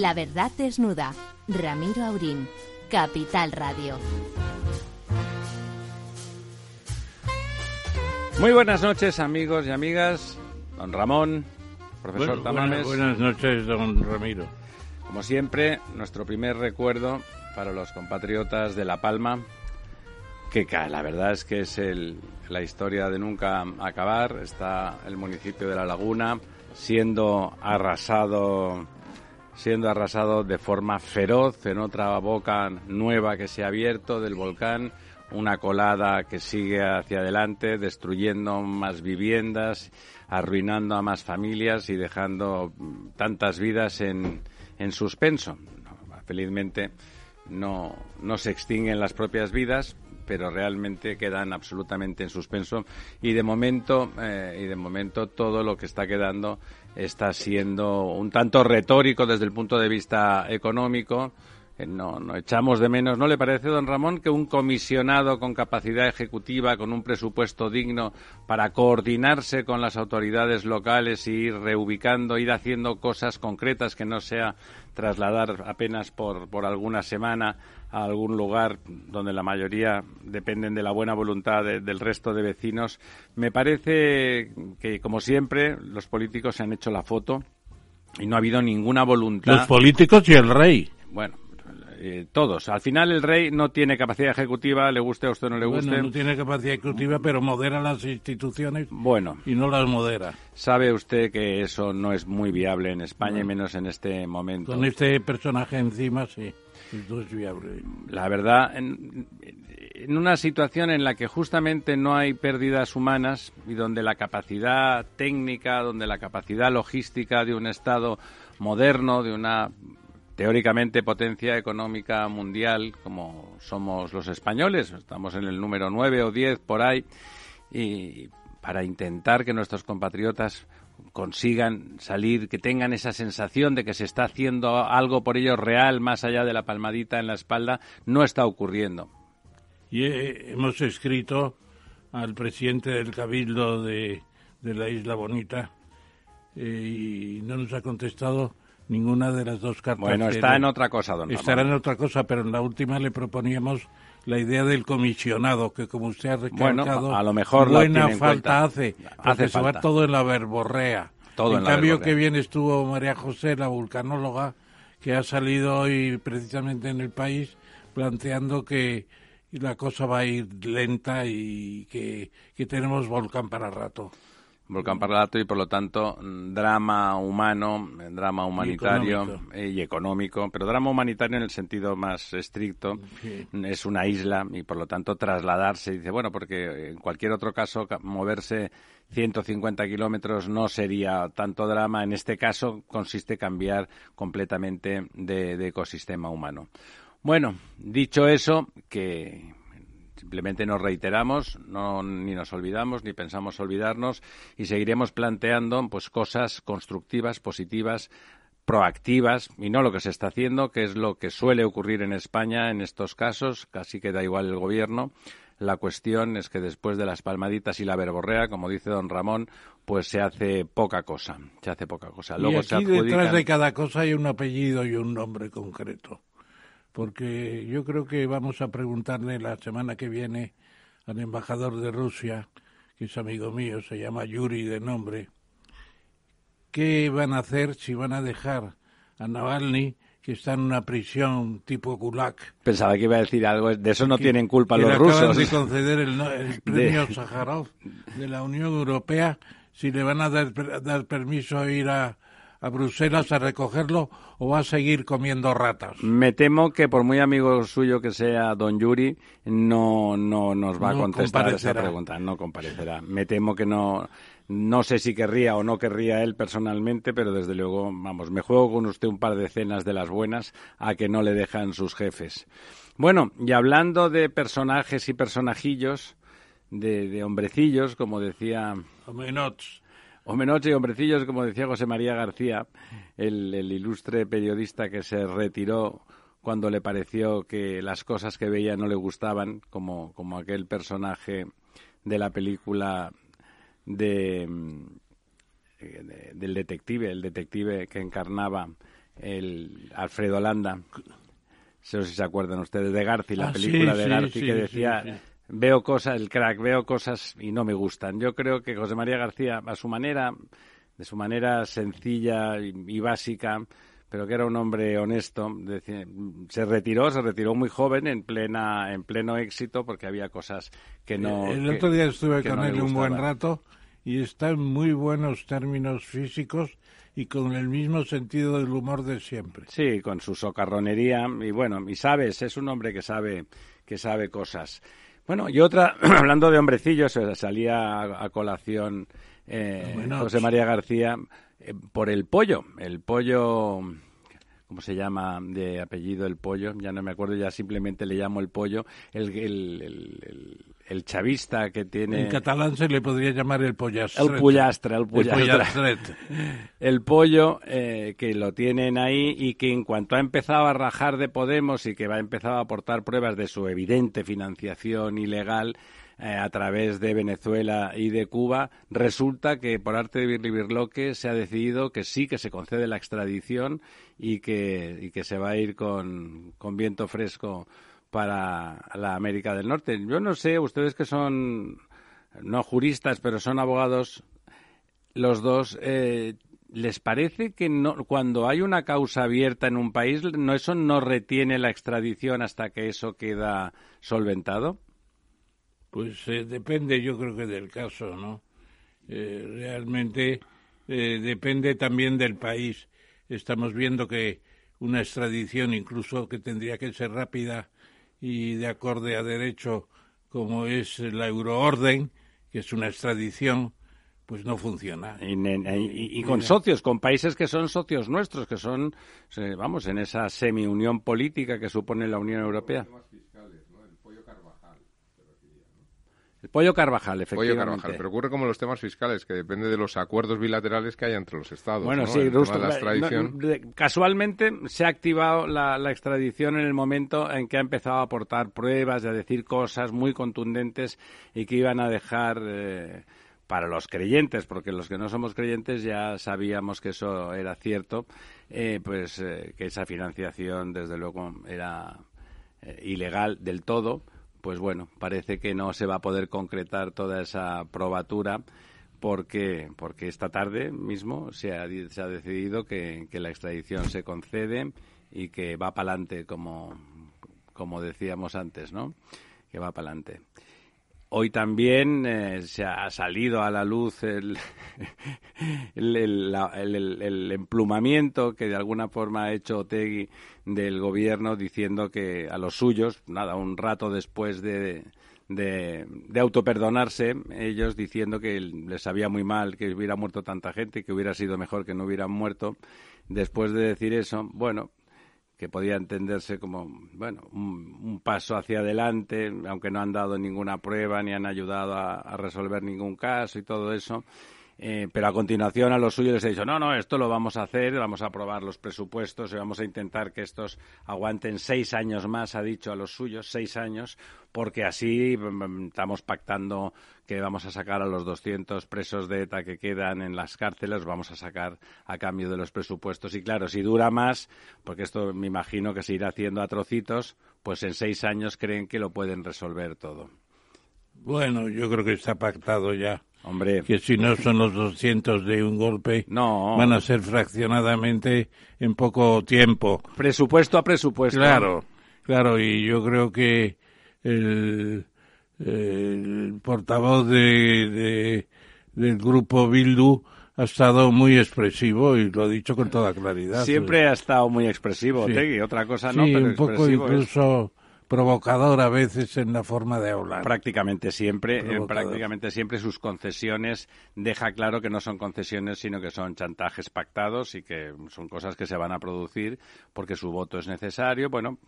La verdad desnuda. Ramiro Aurín. Capital Radio. Muy buenas noches, amigos y amigas. Don Ramón, profesor Bueno, Tamames. buenas, buenas noches, don Ramiro. Como siempre, nuestro primer recuerdo para los compatriotas de La Palma, que la verdad es que es el- la historia de nunca acabar. Está el municipio de La Laguna siendo arrasado siendo arrasado de forma feroz en otra boca nueva que se ha abierto del volcán, una colada que sigue hacia adelante, destruyendo más viviendas, arruinando a más familias y dejando tantas vidas en, en suspenso. Felizmente no, no se extinguen las propias vidas, pero realmente quedan absolutamente en suspenso y de momento eh, y de momento todo lo que está quedando está siendo un tanto retórico desde el punto de vista económico. Eh, No, no echamos de menos, ¿no le parece, don Ramón, que un comisionado con capacidad ejecutiva, con un presupuesto digno para coordinarse con las autoridades locales y ir reubicando, ir haciendo cosas concretas que no sea trasladar apenas por, por alguna semana a algún lugar donde la mayoría dependen de la buena voluntad de- del resto de vecinos. Me parece que, como siempre, los políticos se han hecho la foto y no ha habido ninguna voluntad. Los políticos y el rey. Bueno, eh, todos. Al final el rey no tiene capacidad ejecutiva, le guste a usted o no le guste. Bueno, no tiene capacidad ejecutiva, pero modera las instituciones Bueno, y no las modera. sabe usted que eso no es muy viable en España y menos en este momento. Con este personaje encima, sí. No es viable. La verdad, en, en una situación en la que justamente no hay pérdidas humanas y donde la capacidad técnica, donde la capacidad logística de un Estado moderno, de una teóricamente potencia económica mundial como somos los españoles, estamos en el número 9 o 10 por ahí, y para intentar que nuestros compatriotas consigan salir, que tengan esa sensación de que se está haciendo algo por ellos real, más allá de la palmadita en la espalda, no está ocurriendo. Y eh, hemos escrito al presidente del Cabildo de, de la Isla Bonita eh, y no nos ha contestado ninguna de las dos cartas. Bueno, está en otra cosa, don Estará en otra cosa, pero en la última le proponíamos la idea del comisionado, que como usted ha Bueno, recalcado, a lo mejor buena falta cuenta. hace, Hace porque se va falta. todo en la verborrea. Todo en, en la cambio, verborrea. que bien estuvo María José, la vulcanóloga, que ha salido hoy precisamente en el país planteando que la cosa va a ir lenta y que, que tenemos volcán para rato. Volcán Parlato y por lo tanto mm, drama humano, eh, drama humanitario económico. eh, y económico, pero drama humanitario en el sentido más estricto. Sí. Es una isla y por lo tanto trasladarse, dice, bueno, porque en cualquier otro caso ca- moverse 150 kilómetros no sería tanto drama. En este caso consiste cambiar completamente de, de ecosistema humano. Bueno, dicho eso, que Simplemente nos reiteramos, no, ni nos olvidamos, ni pensamos olvidarnos y seguiremos planteando pues cosas constructivas, positivas, proactivas y no lo que se está haciendo, que es lo que suele ocurrir en España en estos casos, casi que da igual el gobierno. La cuestión es que después de las palmaditas y la verborrea, como dice don Ramón, pues se hace poca cosa, se hace poca cosa. Luego y se aquí detrás de cada cosa hay un apellido y un nombre concreto. Porque yo creo que vamos a preguntarle la semana que viene al embajador de Rusia, que es amigo mío, se llama Yuri de nombre, qué van a hacer si van a dejar a Navalny, que está en una prisión tipo Gulag. Pensaba que iba a decir algo, de eso no que- tienen culpa que los le acaban rusos. de conceder el, premio Sájarov de la Unión Europea, si le van a dar, dar permiso a ir a, a Bruselas a recogerlo o va a seguir comiendo ratas. Me temo que por muy amigo suyo que sea don Yuri, no, no nos va a contestar esa pregunta, no comparecerá. Me temo que no, no sé si querría o no querría él personalmente, pero desde luego, vamos, me juego con usted un par de cenas de las buenas a que no le dejan sus jefes. Bueno, y hablando de personajes y personajillos, de, de hombrecillos, como decía Homenots. Homenoche y hombrecillos, como decía José María García, el, el ilustre periodista que se retiró cuando le pareció que las cosas que veía no le gustaban, como, como aquel personaje de la película de, de- del detective, el detective que encarnaba el Alfredo Landa. No sé si se acuerdan ustedes de Garci, la Ah, película sí, de Garci sí, que sí, decía. Veo cosas, el crack, veo cosas y no me gustan. Yo creo que José María García, a su manera, de su manera sencilla y, y básica, pero que era un hombre honesto, decía- se retiró, se retiró muy joven, en plena, en pleno éxito, porque había cosas que no. el que- otro día estuve con no él un buen rato y está en muy buenos términos físicos y con el mismo sentido del humor de siempre. Sí, con su socarronería y bueno, y sabes, es un hombre que sabe que sabe cosas. Bueno, y otra, hablando de hombrecillos, eh, salía a, a colación eh, Bueno, José pues- María García eh, por el pollo, el pollo, ¿cómo se llama de apellido el pollo? Ya no me acuerdo, ya simplemente le llamo el pollo, el, el, el- el- el chavista que tiene... En catalán se le podría llamar el pollastre. El pollastre, el pollastre. el pollo eh, que lo tienen ahí y que en cuanto ha empezado a rajar de Podemos y que va a empezar a aportar pruebas de su evidente financiación ilegal eh, a través de Venezuela y de Cuba, resulta que por arte de Birlibirloque se ha decidido que sí que se concede la extradición y que, y que se va a ir con, con viento fresco para la América del Norte. Yo no sé, ustedes que son no juristas, pero son abogados, los dos, eh, ¿les parece que no, cuando hay una causa abierta en un país, no, eso no retiene la extradición hasta que eso queda solventado? Pues eh, depende, yo creo que del caso, ¿no? Eh, realmente depende también del país. Estamos viendo que una extradición, incluso que tendría que ser rápida y de acorde a derecho, como es la euroorden, que es una extradición, pues no funciona. Y, y- y con socios, con países que son socios nuestros, que son, eh, vamos, en esa semi-unión política que supone la Unión Europea. El pollo Carvajal, Pollo efectivamente. Carvajal, pero ocurre como los temas fiscales, que depende de los acuerdos bilaterales que haya entre los estados. Bueno, ¿no? sí, El tema justo, de la la- extradición. no, casualmente se ha activado la, la extradición en el momento en que ha empezado a aportar pruebas, y a decir cosas muy contundentes y que iban a dejar eh, para los creyentes, porque los que no somos creyentes ya sabíamos que eso era cierto, eh, pues eh, que esa financiación desde luego era eh, ilegal del todo, pues bueno, parece que no se va a poder concretar toda esa probatura porque, porque esta tarde mismo se ha, decidido que, que la extradición se concede y que va para adelante, como, como decíamos antes, ¿no? Que va para adelante. Hoy también eh, se ha salido a la luz el, el, emplumamiento que de alguna forma ha hecho Otegui del gobierno diciendo que a los suyos, nada, un rato después de, de, de autoperdonarse, ellos diciendo que les sabía muy mal que hubiera muerto tanta gente, que hubiera sido mejor que no hubieran muerto. Después de decir eso, bueno, que podía entenderse como bueno un, paso hacia adelante, aunque no han dado ninguna prueba ni han ayudado a resolver ningún caso y todo eso. Eh, pero a continuación a los suyos les he dicho, no, no, esto lo vamos a hacer, vamos a aprobar los presupuestos y vamos a intentar que estos aguanten seis años más, ha dicho a los suyos, seis años, porque así mm, estamos pactando que vamos a sacar a los 200 presos de ETA que quedan en las cárceles, vamos a sacar a cambio de los presupuestos. Y claro, si dura más, porque esto me imagino que se irá haciendo a trocitos, pues en seis años creen que lo pueden resolver todo. Bueno, yo creo que está pactado ya. Hombre, Que si no son los 200 de un golpe, no. van a ser fraccionadamente en poco tiempo. Presupuesto a presupuesto. Claro, claro, y yo creo que el, el portavoz de, de- del grupo Bildu ha estado muy expresivo y lo ha dicho con toda claridad. Siempre ha estado muy expresivo, Sí. Otegui. Otra cosa sí, no, pero un poco expresivo incluso provocador a veces en la forma de hablar. prácticamente siempre, eh, prácticamente siempre sus concesiones deja claro que no son concesiones, sino que son chantajes pactados y que son cosas que se van a producir porque su voto es necesario. Bueno,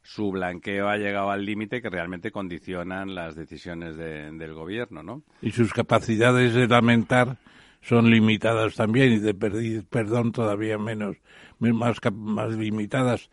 su blanqueo ha llegado al límite que realmente condicionan las decisiones de- del gobierno, ¿no? y sus capacidades de lamentar son limitadas también y de pedir perdón todavía menos, me- más, más limitadas.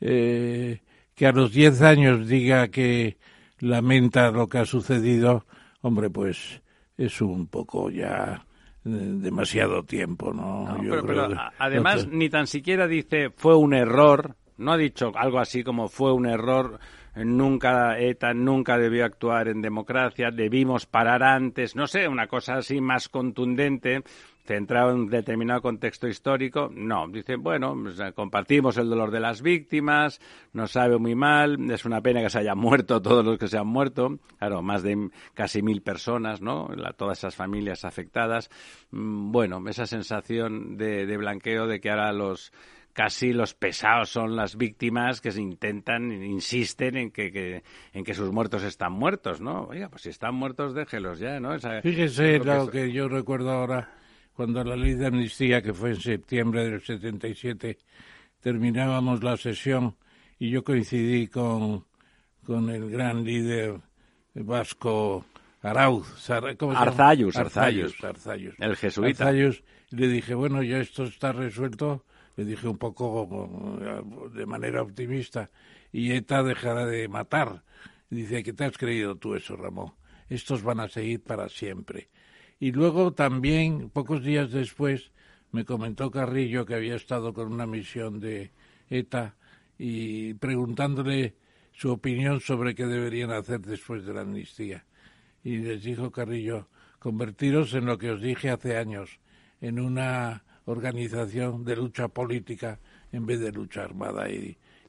Eh, que a los 10 años diga que lamenta lo que ha sucedido, hombre, pues es un poco ya demasiado tiempo, ¿no? pero, además, ni tan siquiera dice fue un error, no ha dicho algo así como fue un error nunca ETA nunca debió actuar en democracia, debimos parar antes, no sé, una cosa así más contundente, centrado en un determinado contexto histórico. No, dice, bueno, compartimos el dolor de las víctimas, nos sabe muy mal, es una pena que se hayan muerto todos los que se han muerto, claro, más de casi mil personas, ¿no? todas esas familias afectadas. Mm, bueno, esa sensación de, de blanqueo de que ahora los casi los pesados son las víctimas que se intentan, insisten en que, en que sus muertos están muertos, ¿no? Oiga, pues si están muertos, déjelos ya, ¿no? Fíjese lo que, yo recuerdo ahora, cuando la ley de amnistía, que fue en septiembre del 77, terminábamos la sesión y yo coincidí con, con el gran líder vasco Arauz, Arzayus, Arzayus, el jesuita. Arzayus, le dije, bueno, ya esto está resuelto, le dije un poco de manera optimista, y ETA dejará de matar. dice, ¿qué te has creído tú eso, Ramón? Estos van a seguir para siempre. Y luego también, pocos días después, me comentó Carrillo que había estado con una misión de ETA y preguntándole su opinión sobre qué deberían hacer después de la amnistía. Y les dijo Carrillo, convertiros en lo que os dije hace años, en una organización de lucha política en vez de lucha armada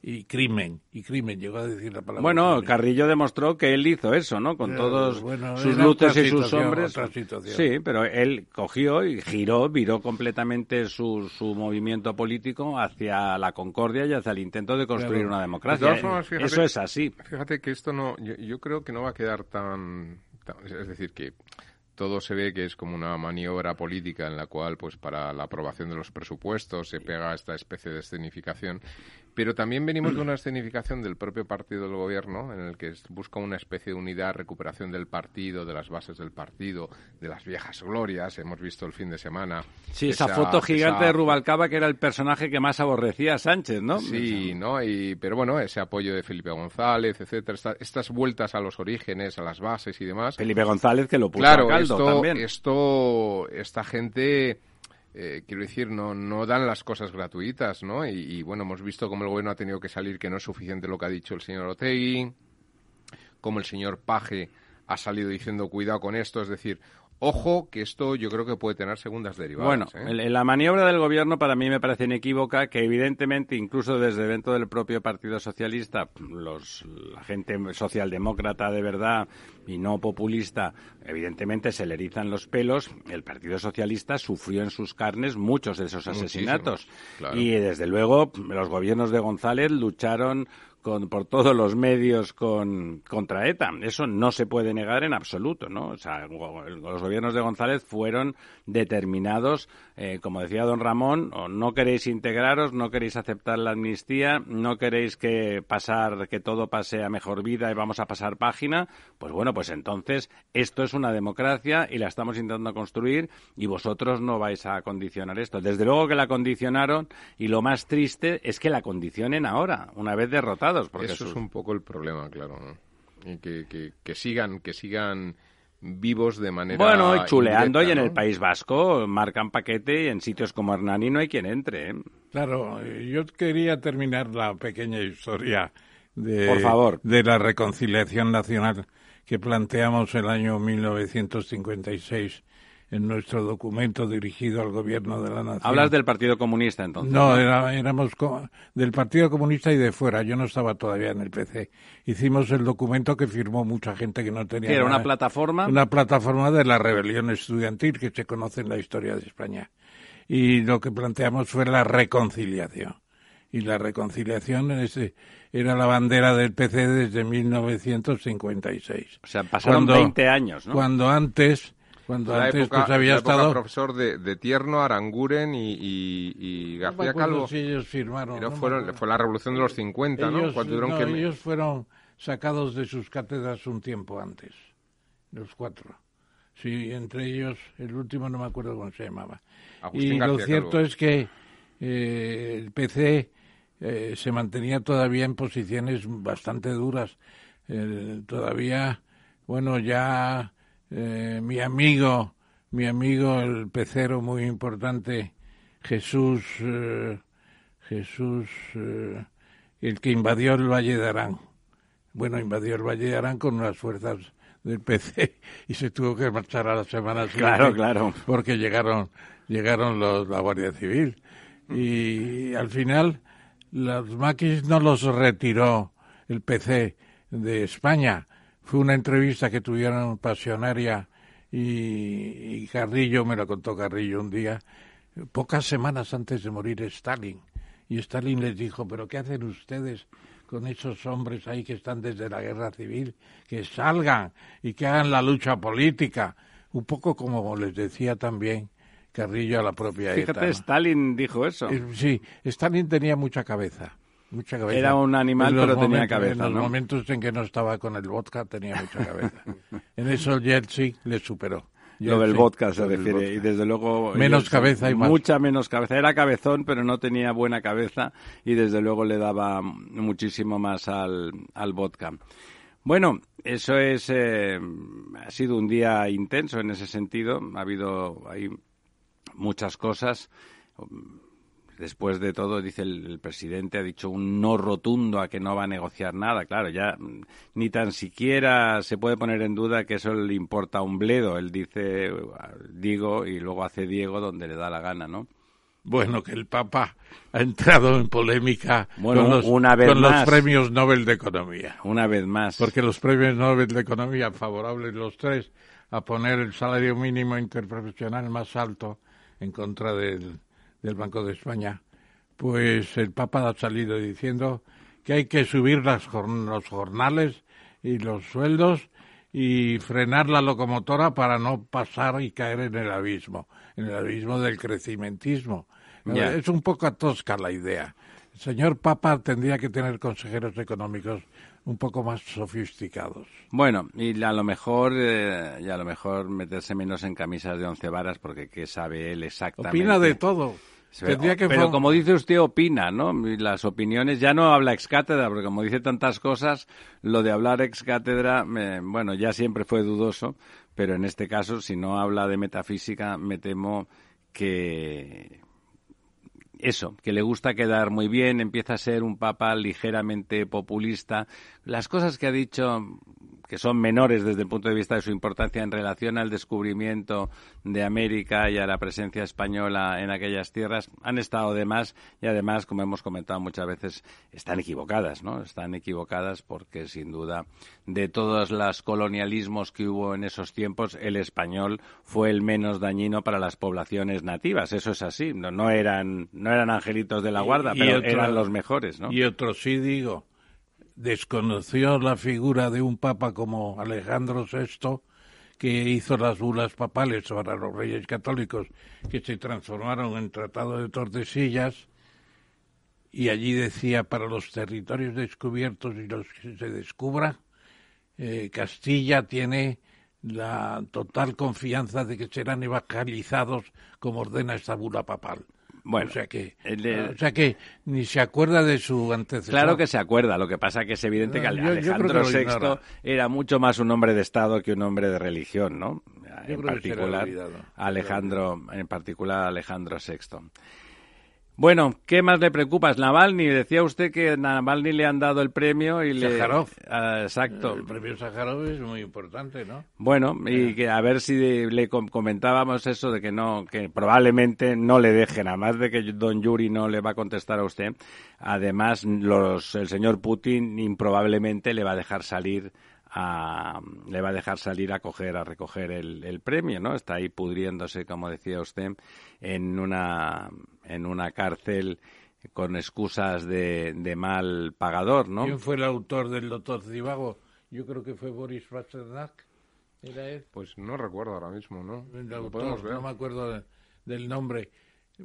y crimen, y crimen, llegó a decir la palabra. Bueno, Carrillo demostró que él hizo eso, ¿no? Con todos sus luces y sus hombres. Sí, pero él cogió y giró, viró completamente su, su movimiento político hacia la concordia y hacia el intento de construir una democracia. eso es así. Fíjate que esto no, yo, yo creo que no va a quedar tan es decir, que todo se ve que es como una maniobra política en la cual, pues para la aprobación de los presupuestos se pega esta especie de escenificación. Pero también venimos de una escenificación del propio partido del gobierno, en el que busca una especie de unidad, recuperación del partido, de las bases del partido, de las viejas glorias. Hemos visto el fin de semana. Sí, esa, foto gigante de Rubalcaba, que era el personaje que más aborrecía a Sánchez, ¿no? Sí, ¿no? Y, pero bueno, ese apoyo de Felipe González, etcétera, estas vueltas a los orígenes, a las bases y demás. Felipe González que lo puso claro, a caldo esto, también. esto, esta gente eh, quiero decir, no, no dan las cosas gratuitas, ¿no? Y, bueno, hemos visto cómo el gobierno ha tenido que salir, que no es suficiente lo que ha dicho el señor Otegui, como el señor Paje ha salido diciendo cuidado con esto, es decir, Ojo, que esto yo creo que puede tener segundas derivadas. Bueno, ¿eh? la maniobra del gobierno para mí me parece inequívoca, que evidentemente, incluso desde dentro del propio Partido Socialista, los, la gente socialdemócrata de verdad y no populista, evidentemente se le erizan los pelos. El Partido Socialista sufrió en sus carnes muchos de esos asesinatos. Y desde luego, los gobiernos de González lucharon por todos los medios con, contra ETA. Eso no se puede negar en absoluto, ¿no? O sea, los gobiernos de González fueron determinados, eh, como decía don Ramón, o no queréis integraros, no queréis aceptar la amnistía, no queréis que pasar, que todo pase a mejor vida y vamos a pasar página, pues bueno, pues entonces esto es una democracia y la estamos intentando construir y vosotros no vais a condicionar esto. Desde luego que la condicionaron y lo más triste es que la condicionen ahora, una vez derrotada eso es un poco el problema, claro, Y que, que, sigan, que sigan vivos de manera bueno y chuleando y en el País Vasco marcan paquete y en sitios como Hernani no hay quien entre ¿eh? claro yo quería terminar la pequeña historia de Por favor. de la reconciliación nacional que planteamos el año 1956 en nuestro documento dirigido al gobierno de la nación. Hablas del Partido Comunista entonces. No, éramos del Partido Comunista y de fuera. Yo no estaba todavía en el PC. Hicimos el documento que firmó mucha gente que no tenía. ¿Era una plataforma? Una plataforma de la rebelión estudiantil que se conoce en la historia de España. Y lo que planteamos fue la reconciliación. Y la reconciliación era la bandera del PC desde 1956. O sea, pasaron 20 años, ¿no? Cuando antes cuando la antes época, pues, había estado profesor de, Tierno, Aranguren y, García Calvo. Si ellos firmaron. fue la revolución de los 50, ellos, ¿no? ellos fueron sacados de sus cátedras un tiempo antes, los cuatro. Sí, entre ellos, el último no me acuerdo cómo se llamaba. y lo cierto es que eh, el PC eh, se mantenía todavía en posiciones bastante duras. todavía, bueno, ya eh, mi amigo mi amigo el pecero muy importante, Jesús, eh, Jesús, eh, el que invadió el Valle de Arán. Bueno, invadió el Valle de Arán con unas fuerzas del PC y se tuvo que marchar a la semana siguiente. Claro, claro. Porque llegaron, llegaron los, la Guardia Civil. Y al final, los maquis no los retiró el PC de España. Fue una entrevista que tuvieron Pasionaria y, Carrillo, me lo contó Carrillo un día, pocas semanas antes de morir Stalin. Y Stalin les dijo, pero ¿qué hacen ustedes con esos hombres ahí que están desde la guerra civil? Que salgan y que hagan la lucha política. Un poco como les decía también Carrillo a la propia Fíjate, Stalin dijo eso. Eh, sí, Stalin tenía mucha cabeza. Mucha cabeza. Era un animal, pero tenía cabeza. En los momentos en que no estaba con el vodka tenía mucha cabeza. en eso Yeltsin le superó. Lo del vodka se refiere. Y desde luego. Menos cabeza y más. Mucha menos cabeza. Era cabezón, pero no tenía buena cabeza. Y desde luego le daba muchísimo más al, al vodka. Bueno, eso es. Eh, ha sido un día intenso en ese sentido. Ha habido hay muchas cosas después de todo, dice el, presidente, ha dicho un no rotundo a que no va a negociar nada. Claro, ya ni tan siquiera se puede poner en duda que eso le importa a un bledo. Él dice digo y luego hace Diego donde le da la gana, ¿no? Bueno, que el Papa ha entrado en polémica con, los, una vez con los premios Nobel de Economía. Una vez más. Porque los premios Nobel de Economía, favorables los tres a poner el salario mínimo interprofesional más alto en contra del del Banco de España, pues el Papa ha salido diciendo que hay que subir las, los jornales y los sueldos y frenar la locomotora para no pasar y caer en el abismo, en el abismo del crecimentismo. Es un poco tosca la idea. El señor Papa tendría que tener consejeros económicos un poco más sofisticados. Bueno, y a lo mejor eh, y a lo mejor meterse menos en camisas de once varas porque qué sabe él exactamente. Opina de todo. Pero como dice usted, opina, ¿no? las opiniones, ya no habla ex cátedra, porque como dice tantas cosas, lo de hablar ex cátedra, bueno, ya siempre fue dudoso, pero en este caso, si no habla de metafísica, me temo que, eso, que le gusta quedar muy bien, empieza a ser un papa ligeramente populista. Las cosas que ha dicho que son menores desde el punto de vista de su importancia en relación al descubrimiento de América y a la presencia española en aquellas tierras, han estado de más y además, como hemos comentado muchas veces, están equivocadas, ¿no? Están equivocadas porque, sin duda, de todos los colonialismos que hubo en esos tiempos, el español fue el menos dañino para las poblaciones nativas. Eso es así. No, no eran, no eran angelitos de la guarda, pero eran los mejores, ¿no? Y otros sí, digo desconoció la figura de un papa como Alejandro VI, que hizo las bulas papales para los reyes católicos, que se transformaron en Tratado de Tordesillas, y allí decía para los territorios descubiertos y los que se descubra, eh, Castilla tiene la total confianza de que serán evangelizados como ordena esta bula papal. Bueno, o sea que, o sea que ni se acuerda de su antecesor. Claro que se acuerda. Lo que pasa que es evidente que Alejandro VI era mucho más un hombre de Estado que un hombre de religión, ¿no? en particular, Alejandro, en particular Alejandro VI. Bueno, ¿qué más le preocupa? Navalny, decía usted que a Navalny le han dado el premio y le... Ah, exacto. El premio Sájarov es muy importante, ¿no? Bueno, y que a ver si le comentábamos eso de que no, que probablemente no le dejen, además de que don Yuri no le va a contestar a usted, además los, el señor Putin improbablemente le va a dejar salir a, le va a dejar salir a coger, a recoger el, el premio, ¿no? Está ahí pudriéndose, como decía usted, en una en una cárcel con excusas de, de mal pagador, ¿no? ¿Quién fue el autor del doctor Zivago? Yo creo que fue Boris Pasternak. ¿Era él? Pues no recuerdo ahora mismo, ¿no? no me acuerdo del nombre.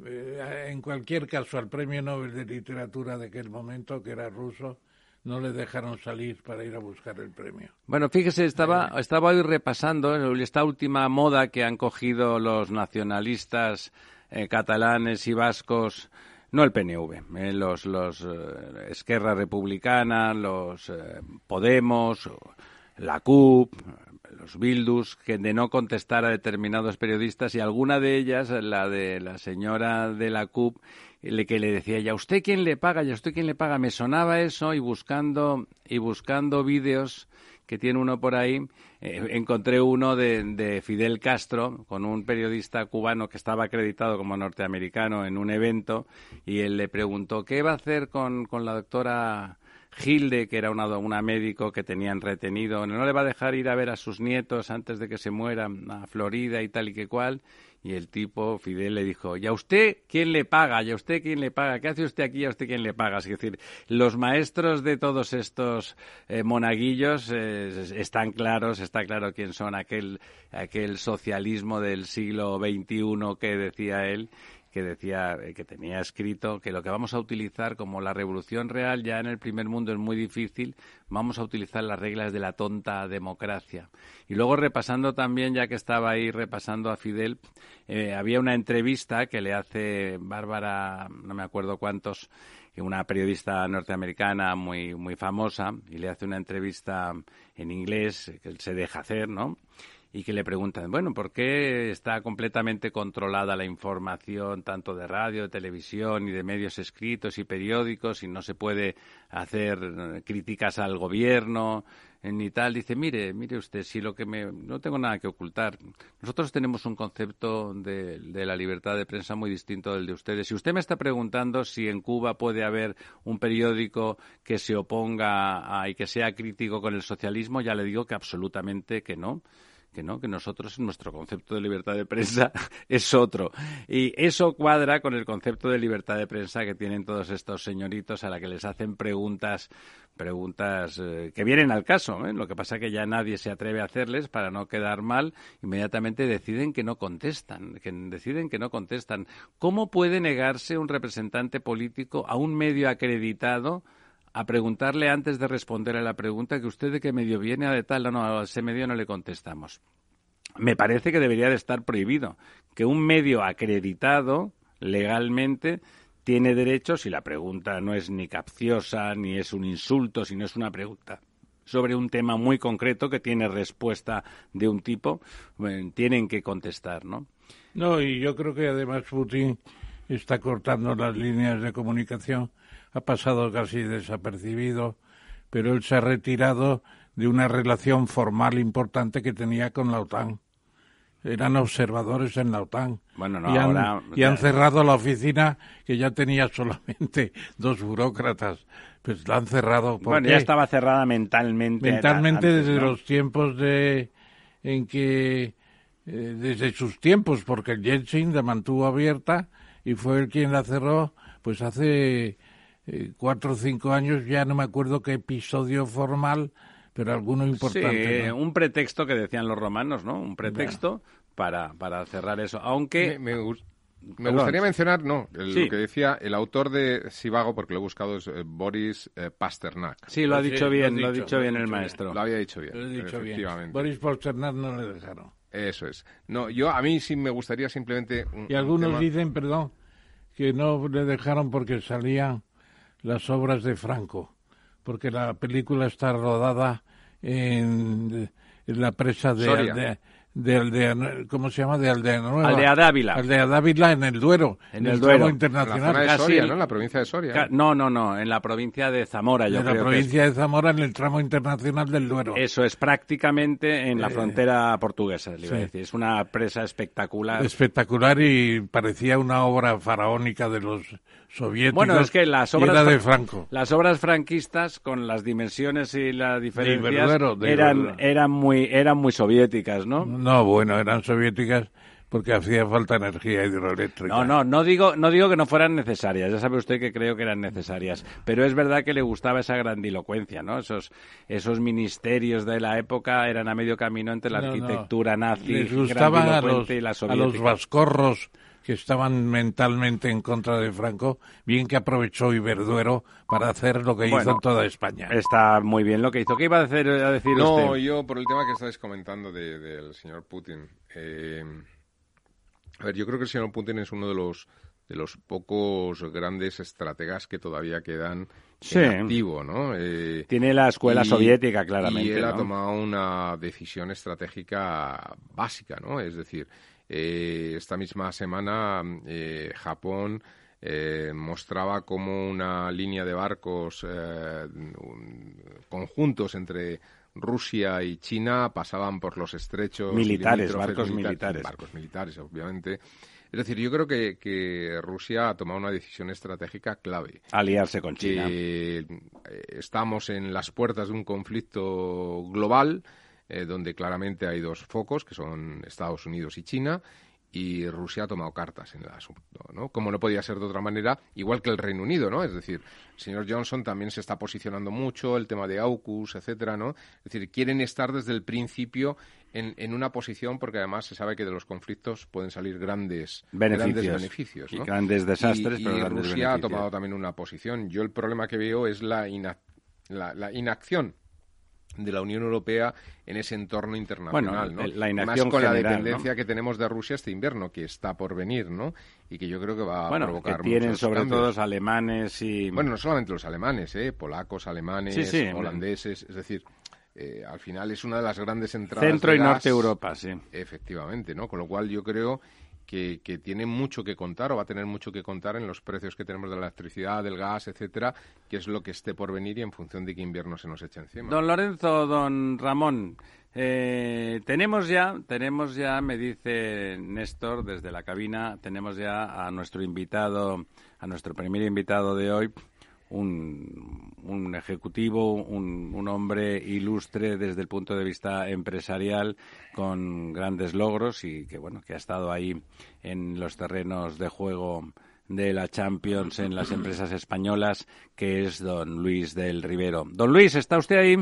Eh, en cualquier caso, al premio Nobel de Literatura de aquel momento, que era ruso, no le dejaron salir para ir a buscar el premio. Bueno, fíjese, estaba, eh. estaba hoy repasando esta última moda que han cogido los nacionalistas eh, catalanes y vascos, no el PNV, eh, los, los eh, Esquerra Republicana, los Podemos, la CUP, los Bildus, que de no contestar a determinados periodistas y alguna de ellas, la de la señora de la CUP, le, que le decía, ¿y a usted quién le paga? ¿Y a usted quién le paga? Me sonaba eso y buscando, y buscando vídeos que tiene uno por ahí, eh, encontré uno de, de, Fidel Castro con un periodista cubano que estaba acreditado como norteamericano en un evento y él le preguntó, ¿qué va a hacer con, con la doctora Gilde, que era una, una médico que tenían retenido, no le va a dejar ir a ver a sus nietos antes de que se mueran a Florida y tal y que cual. Y el tipo, Fidel, le dijo, ¿y a usted quién le paga? ¿Y a usted quién le paga? ¿Qué hace usted aquí? ¿Y a usted quién le paga? Es decir, los maestros de todos estos eh, monaguillos eh, están claros, está claro quién son aquel, aquel socialismo del siglo XXI que decía él que decía eh, que tenía escrito que lo que vamos a utilizar como la revolución real ya en el primer mundo es muy difícil, vamos a utilizar las reglas de la tonta democracia. Y luego repasando también, ya que estaba ahí repasando a Fidel, eh, había una entrevista que le hace Bárbara, no me acuerdo cuántos, una periodista norteamericana muy muy famosa y le hace una entrevista en inglés que se deja hacer, ¿no? Y que le preguntan, bueno, ¿por qué está completamente controlada la información tanto de radio, de televisión y de medios escritos y periódicos y no se puede hacer eh, críticas al gobierno ni tal? Dice, mire, mire usted, si lo que me... no tengo nada que ocultar. Nosotros tenemos un concepto de, de la libertad de prensa muy distinto del de ustedes. Si usted me está preguntando si en Cuba puede haber un periódico que se oponga a, y que sea crítico con el socialismo, ya le digo que absolutamente que no que no, que nosotros nuestro concepto de libertad de prensa es otro. Y eso cuadra con el concepto de libertad de prensa que tienen todos estos señoritos a la que les hacen preguntas preguntas eh, que vienen al caso. ¿eh? Lo que pasa que ya nadie se atreve a hacerles para no quedar mal. Inmediatamente deciden que no contestan, que deciden que no contestan. ¿Cómo puede negarse un representante político a un medio acreditado a preguntarle antes de responder a la pregunta que usted de qué medio viene a de tal, no, a ese medio no le contestamos. Me parece que debería de estar prohibido que un medio acreditado legalmente tiene derecho, si la pregunta no es ni capciosa, ni es un insulto, sino es una pregunta sobre un tema muy concreto que tiene respuesta de un tipo, tienen que contestar, ¿no? No, y yo creo que además Putin está cortando las líneas de comunicación ha pasado casi desapercibido, pero él se ha retirado de una relación formal importante que tenía con la OTAN. Eran observadores en la OTAN. Bueno, no, y, han, ahora... y han cerrado la oficina que ya tenía solamente dos burócratas. Pues la han cerrado. Bueno, ya estaba cerrada mentalmente. Mentalmente desde los tiempos de en que eh, desde sus tiempos, porque el Yeltsin la mantuvo abierta y fue él quien la cerró, pues hace eh, cuatro o cinco años, ya no me acuerdo qué episodio formal, pero alguno importante. Sí, un pretexto que decían los romanos, ¿no? Un pretexto para, para cerrar eso. Aunque. Me, gustaría mencionar, no, lo que decía el autor de Sivago, porque lo he buscado, es eh, Boris eh, Pasternak. Sí, lo ha dicho bien, lo, ha dicho bien el maestro. Lo había dicho bien. Lo he dicho bien. Boris Pasternak no le dejaron. Eso es. No, yo a mí sí me gustaría simplemente. y algunos dicen, perdón, que no le dejaron porque salían las obras de Franco, porque la película está rodada en, la presa de, de Aldea, ¿cómo se llama? De Aldea Nueva. Aldea Dávila. Aldea Dávila en el Duero. En, el, Duero. internacional. En la Soria, ¿no? En la provincia de Soria. No, no, no, en la provincia de Zamora, yo en la provincia de Zamora, en el tramo internacional del Duero. Eso es prácticamente en la eh, frontera portuguesa, le decir. Es una presa espectacular. Espectacular y parecía una obra faraónica de los soviéticos. Bueno, es que las obras, de Franco. las obras franquistas, con las dimensiones y las diferencias, eran, eran, muy, eran muy soviéticas, ¿no? No, bueno, eran soviéticas porque hacía falta energía hidroeléctrica. No, no, no digo, no digo que no fueran necesarias, ya sabe usted que creo que eran necesarias, pero es verdad que le gustaba esa grandilocuencia, ¿no? Esos, esos ministerios de la época eran a medio camino entre la arquitectura nazi Les gustaban a los, y la a los vascorros que estaban mentalmente en contra de Franco, bien que aprovechó Iberduero para hacer lo que hizo en toda España. Está muy bien lo que hizo. ¿Qué iba a, hacer, a decir no, yo por el tema que estáis comentando del señor Putin. Eh, a ver, yo creo que el señor Putin es uno de los de los pocos grandes estrategas que todavía quedan en activo, ¿no? Eh, Tiene la escuela soviética, claramente. Y él ha tomado una decisión estratégica básica, ¿no? Es decir, eh, esta misma semana eh, Japón mostraba como una línea de barcos conjuntos entre Rusia y China pasaban por los estrechos militares, barcos militares, barcos militares, obviamente es decir, yo creo que, Rusia ha tomado una decisión estratégica clave. Aliarse con China. Eh, estamos en las puertas de un conflicto global eh, donde claramente hay dos focos, que son Estados Unidos y China, y Rusia ha tomado cartas en el asunto, ¿no? Como no podía ser de otra manera, igual que el Reino Unido, ¿no? Es decir, el señor Johnson también se está posicionando mucho, el tema de AUKUS, etcétera, ¿no? Es decir, quieren estar desde el principio en, una posición porque además se sabe que de los conflictos pueden salir grandes beneficios, grandes beneficios y grandes desastres, y, pero Rusia ha tomado también una posición. Yo el problema que veo es la, la inacción de la Unión Europea en ese entorno internacional, bueno, La inacción Más con la dependencia que tenemos de Rusia este invierno, que está por venir, ¿no? Y que yo creo que va a provocar que tienen sobre todo los alemanes y... Bueno, no solamente los alemanes, ¿eh? Polacos, alemanes, holandeses, es decir... Eh, al final es una de las grandes entradas centro y norte Europa sí. Efectivamente no con lo cual yo creo que, tiene mucho que contar o va a tener mucho que contar en los precios que tenemos de la electricidad, del gas, etcétera, que es lo que esté por venir y en función de qué invierno se nos eche encima. Don Lorenzo, don Ramón, eh, tenemos ya, tenemos ya, me dice Néstor desde la cabina, tenemos ya a nuestro invitado, a nuestro primer invitado de hoy, un, ejecutivo, un, hombre ilustre desde el punto de vista empresarial, con grandes logros y que bueno que ha estado ahí en los terrenos de juego de la Champions en las empresas españolas, que es don Luis del Rivero. Don Luis, ¿está usted ahí?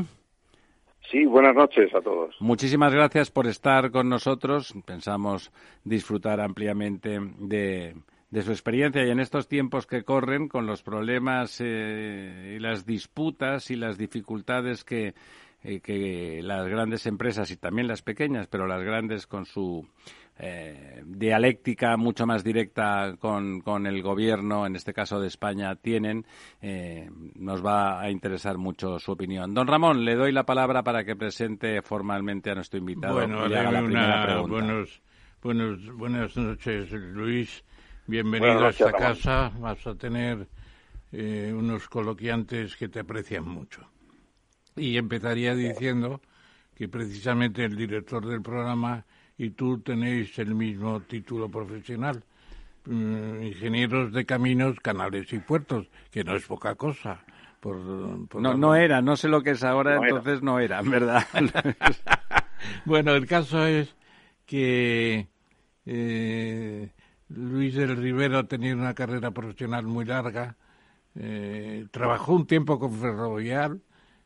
Sí, buenas noches a todos. Muchísimas gracias por estar con nosotros. Pensamos disfrutar ampliamente de de su experiencia y en estos tiempos que corren con los problemas eh, y las disputas y las dificultades que, eh, que las grandes empresas y también las pequeñas, pero las grandes con su eh, dialéctica mucho más directa con, con, el gobierno, en este caso de España, tienen, nos va a interesar mucho su opinión. Don Ramón, le doy la palabra para que presente formalmente a nuestro invitado bueno, y haga la primera pregunta. Buenos, buenos, buenas noches, Luis. Bienvenido a esta casa. Vas a tener eh, unos coloquiantes que te aprecian mucho. Y empezaría diciendo que precisamente el director del programa y tú tenéis el mismo título profesional. Mm, ingenieros de caminos, canales y puertos, que no es poca cosa. Por, no, no era, no sé lo que es ahora, entonces no era, ¿verdad? bueno, el caso es que eh, Luis del Rivero ha tenido una carrera profesional muy larga. Eh, trabajó un tiempo con Ferrovial,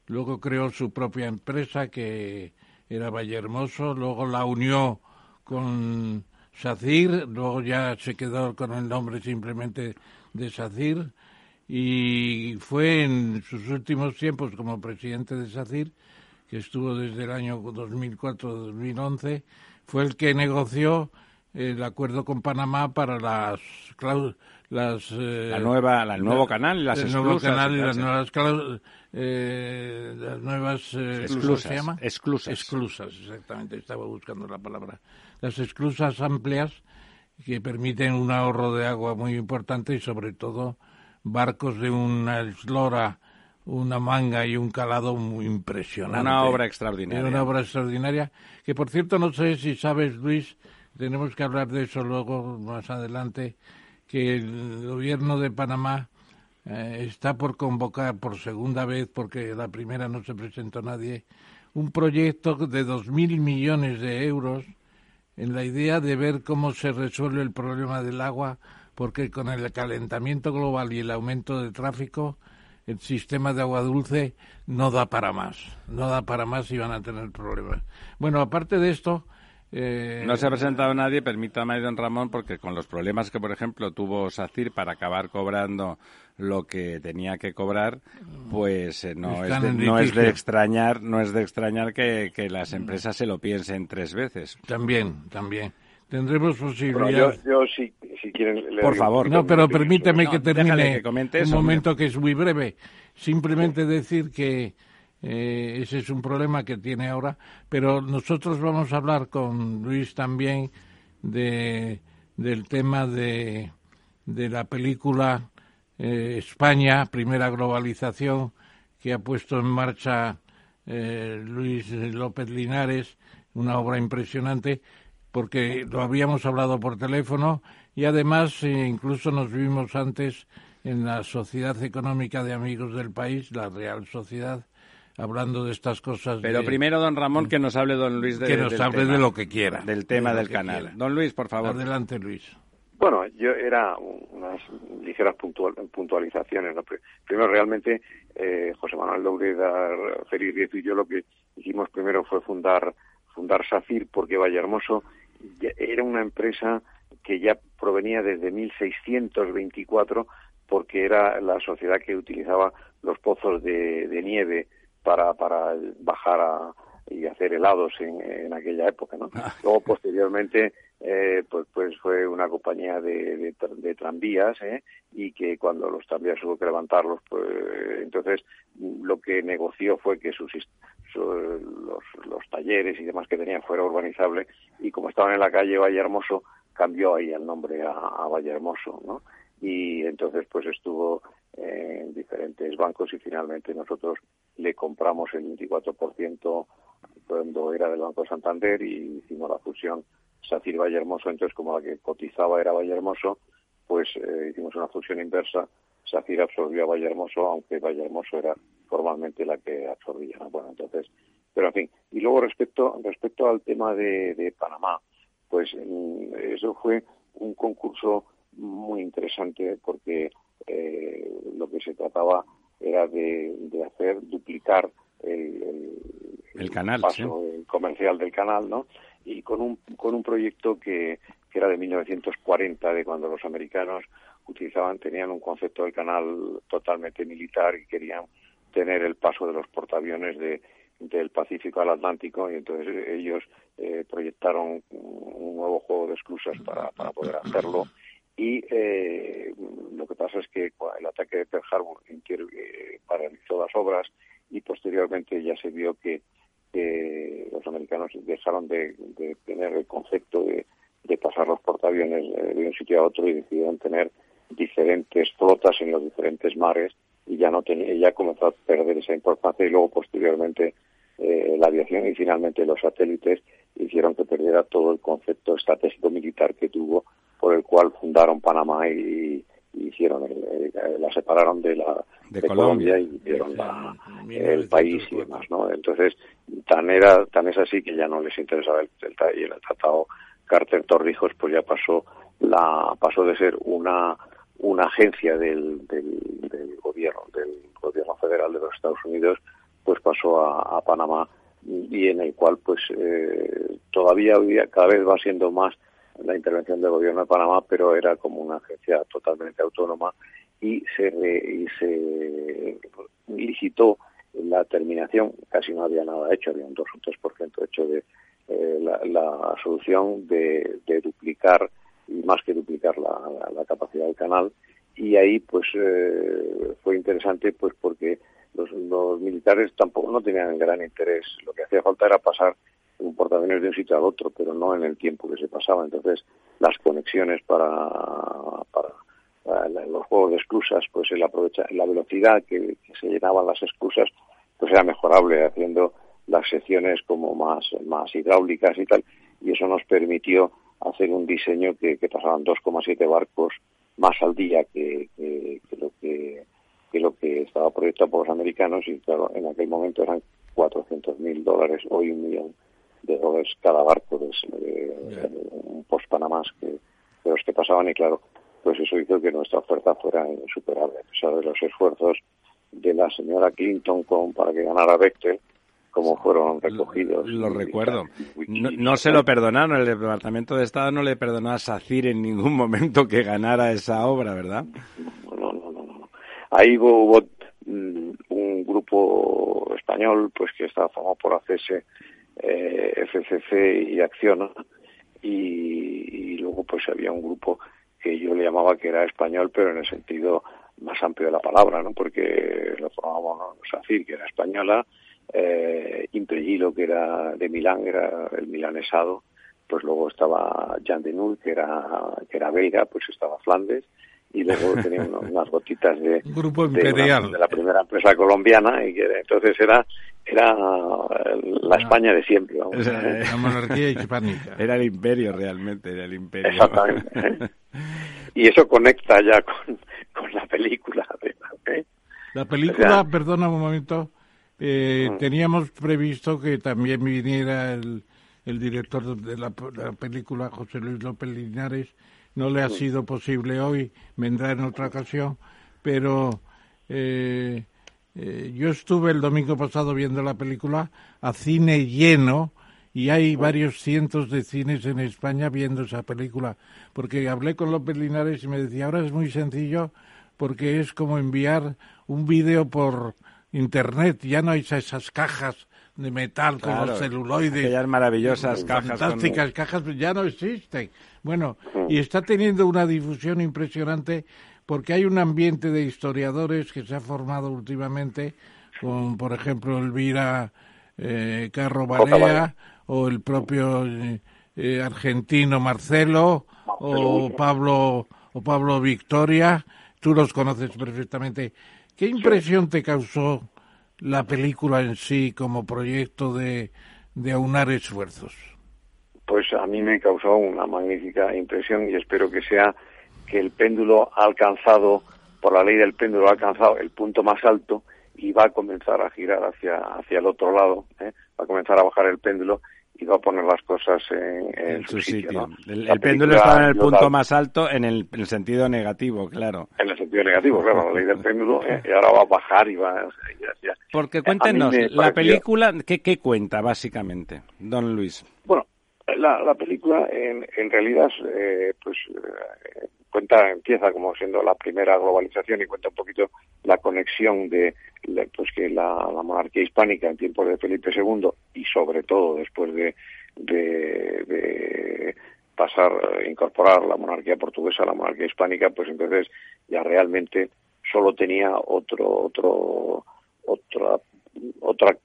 luego creó su propia empresa que era Vallehermoso, luego la unió con SACIR, luego ya se quedó con el nombre simplemente de SACIR y fue en sus últimos tiempos como presidente de SACIR, que estuvo desde el año 2004-2011, fue el que negoció el acuerdo con Panamá para las las eh, la nueva el nuevo canal y las el nuevo canal y las nuevas eh, las nuevas eh, ¿se llama? exclusas exclusas exactamente estaba buscando la palabra las exclusas amplias que permiten un ahorro de agua muy importante y sobre todo barcos de una eslora una manga y un calado muy impresionante. Una obra extraordinaria. Una obra extraordinaria. Que por cierto, no sé si sabes, Luis, tenemos que hablar de eso luego más adelante, que el gobierno de Panamá eh, está por convocar por segunda vez, porque la primera no se presentó nadie, un proyecto de dos mil millones de euros en la idea de ver cómo se resuelve el problema del agua, porque con el calentamiento global y el aumento de tráfico, el sistema de agua dulce no da para más, no da para más y van a tener problemas. Bueno, aparte de esto, eh, no se ha presentado nadie, permítame, don Ramón, porque con los problemas que, por ejemplo, tuvo SACIR para acabar cobrando lo que tenía que cobrar, pues eh, no, es de, no es de, extrañar, no es de extrañar que, las empresas se lo piensen tres veces. También, también. tendremos posibilidad. yo, si, quieren. Por favor. No, pero permíteme que termine que un momento que es muy breve. Simplemente decir que eh, ese es un problema que tiene ahora, pero nosotros vamos a hablar con Luis también de, del tema de, de la película eh, España, primera globalización, que ha puesto en marcha eh, Luis López Linares, una obra impresionante, porque lo habíamos hablado por teléfono y además incluso nos vimos antes en la Sociedad Económica de Amigos del País, la Real Sociedad, hablando de estas cosas. Pero primero, don Ramón, que nos hable don Luis de, que nos hable de lo que quiera. Del tema del canal. Don Luis, por favor. Adelante, Luis. Bueno, yo era unas ligeras puntualizaciones. Primero, realmente, eh, José Manuel Loureda, Félix Riez y yo lo que hicimos primero fue fundar fundar SACIR porque Vallehermoso era una empresa que ya provenía desde 1624 porque era la sociedad que utilizaba los pozos de, de nieve para, para bajar a, y hacer helados en, en aquella época, ¿no? Ah. Luego, posteriormente, eh, pues, pues fue una compañía de, de, tranvías, ¿eh? Y que cuando los tranvías hubo que levantarlos, pues entonces lo que negoció fue que sus, los, los talleres y demás que tenían fuera urbanizable y como estaban en la calle Valle Hermoso, cambió ahí el nombre a, a Valle Hermoso, ¿no? Y entonces pues estuvo en diferentes bancos y finalmente nosotros le compramos el 24% cuando era del Banco Santander y hicimos la fusión SACIR Valle Hermoso, entonces como la que cotizaba era Valle Hermoso, pues eh, hicimos una fusión inversa, SACIR absorbió a Valle Hermoso, aunque Valle Hermoso era formalmente la que absorbía, Bueno, entonces, pero en fin, y luego respecto, respecto al tema de, de Panamá, pues mm, eso fue un concurso muy interesante porque eh, lo que se trataba era de, hacer duplicar el, el, canal, paso comercial del canal, ¿no? Y con un, con un proyecto que, que era de 1940, de cuando los americanos utilizaban, tenían un concepto del canal totalmente militar y querían tener el paso de los portaaviones de, del Pacífico al Atlántico y entonces ellos eh, proyectaron un nuevo juego de esclusas para, para poder hacerlo y eh, lo que pasa es que el ataque de Pearl Harbor eh, paralizó las obras y posteriormente ya se vio que, los americanos dejaron de, tener el concepto de, pasar los portaaviones eh, de un sitio a otro y decidieron tener diferentes flotas en los diferentes mares y ya no tenía ya comenzó a perder esa importancia y luego posteriormente eh, la aviación y finalmente los satélites hicieron que perdiera todo el concepto estratégico militar que tuvo por el cual fundaron Panamá y, hicieron la separaron de la de, Colombia. y hicieron el país y demás no entonces tan era tan es así que ya no les interesaba el, el, el tratado Carter Torrijos pues ya pasó la pasó de ser una una agencia del, del, gobierno del gobierno federal de los Estados Unidos pues pasó a, Panamá y en el cual pues eh, todavía cada vez va siendo más la intervención del gobierno de Panamá, pero era como una agencia totalmente autónoma y se, y se licitó la terminación, casi no había nada hecho, había un 2 o 3% hecho de eh, la, solución de, duplicar, y más que duplicar la, capacidad del canal, y ahí pues eh, fue interesante pues porque los, los militares tampoco no tenían gran interés, lo que hacía falta era pasar un portaaviones de un sitio al otro, pero no en el tiempo que se pasaba. Entonces, las conexiones para, para, los juegos de esclusas, pues el aprovecha, la velocidad que, se llenaban las esclusas, pues era mejorable, haciendo las secciones como más, más hidráulicas y tal, y eso nos permitió hacer un diseño que, que pasaban 2,7 barcos más al día que, lo que lo que estaba proyectado por los americanos y claro, en aquel momento eran 400 mil dólares, hoy un millón de dólares cada barco, de, un post Panamá que, de los que pasaban y claro, pues eso hizo que nuestra oferta fuera insuperable, a pesar de los esfuerzos de la señora Clinton con, para que ganara Bechtel, como fueron recogidos. Lo, recuerdo. No, se lo perdonaron, el Departamento de Estado no le perdonó a SACIR en ningún momento que ganara esa obra, ¿verdad? No, no, no. no. Ahí hubo, mm, un grupo español pues que estaba formado por ACS eh, FCC y Acciona y, pues había un grupo que yo le llamaba que era español, pero en el sentido más amplio de la palabra, ¿no? Porque lo formábamos así, que era española, eh, Impregilo, que era de Milán, era el milanesado, pues luego estaba Jean de que era, que era belga, pues estaba Flandes, y luego tenía unas gotitas de, Grupo imperial. De, la primera empresa colombiana, y que entonces era era la ah. España de siempre. La monarquía hispánica. Era el imperio realmente, era el imperio. Exactamente. y eso conecta ya con, con la película. ¿eh? La película, perdona un momento, eh, mm. teníamos previsto que también viniera el, el director de la, película, José Luis López Linares. No le ha sido posible hoy, vendrá en otra ocasión, pero eh, eh, yo estuve el domingo pasado viendo la película a cine lleno y hay mm. varios cientos de cines en España viendo esa película, porque hablé con López Linares y me decía, ahora es muy sencillo porque es como enviar un vídeo por internet, ya no hay esas cajas de metal con los celuloides. Aquellas maravillosas cajas. Fantásticas cajas, ya no existen. Bueno, y está teniendo una difusión impresionante porque hay un ambiente de historiadores que se ha formado últimamente, con, por ejemplo, Elvira eh, Carro Barea o el propio eh, argentino Marcelo o Pablo o Pablo Victoria. Tú los conoces perfectamente. ¿Qué impresión te causó la película en sí como proyecto de, de aunar esfuerzos? Pues a mí me causó una magnífica impresión y espero que sea que el péndulo ha alcanzado, por la ley del péndulo, ha alcanzado el punto más alto y va a comenzar a girar hacia, hacia el otro lado, ¿eh? va a comenzar a bajar el péndulo y va a poner las cosas en, su, sitio. El, péndulo está en el punto más alto en el, sentido negativo, claro. En el sentido negativo, claro, la ley del péndulo, ¿eh? y ahora va a bajar y va a... Porque cuéntenos, la película, ¿qué, ¿qué cuenta básicamente, don Luis? Bueno, la, la película en, en realidad eh, pues eh, cuenta empieza como siendo la primera globalización y cuenta un poquito la conexión de pues que la, monarquía hispánica en tiempos de Felipe II y sobre todo después de, de, pasar incorporar la monarquía portuguesa a la monarquía hispánica pues entonces ya realmente solo tenía otro otro otra otra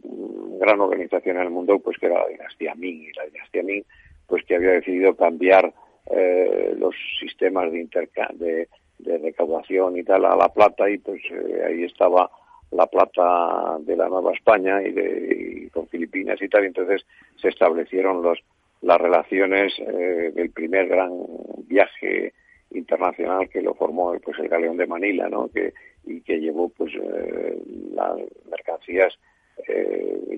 gran organización en el mundo pues que era la dinastía Ming y la dinastía Ming pues que había decidido cambiar eh, los sistemas de, de, de, recaudación y tal a la plata y pues eh, ahí estaba la plata de la Nueva España y, de, con Filipinas y tal, y entonces se establecieron los, las relaciones eh, del primer gran viaje internacional que lo formó pues el galeón de Manila, ¿no? Que, y que llevó pues las mercancías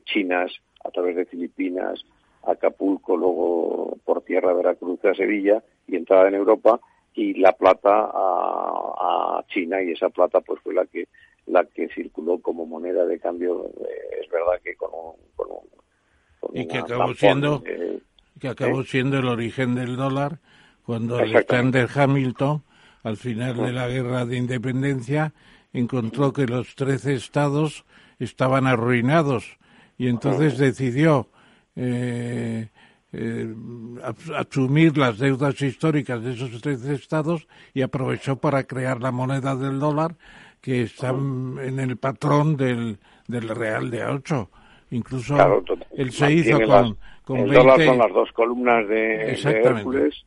chinas a través de Filipinas, Acapulco, luego por tierra Veracruz a Sevilla y entrada en Europa y la plata a, China y esa plata pues fue la que la que circuló como moneda de cambio eh, es verdad que con un, con y que acabó siendo que acabó ¿eh? siendo el origen del dólar cuando Alexander Hamilton al final de la guerra de independencia encontró que los trece estados estaban arruinados y entonces decidió eh, eh, asumir las deudas históricas de esos tres estados y aprovechó para crear la moneda del dólar que está en el patrón del, del real de 8. Incluso él se hizo con, con el dólar con las dos columnas de, Hércules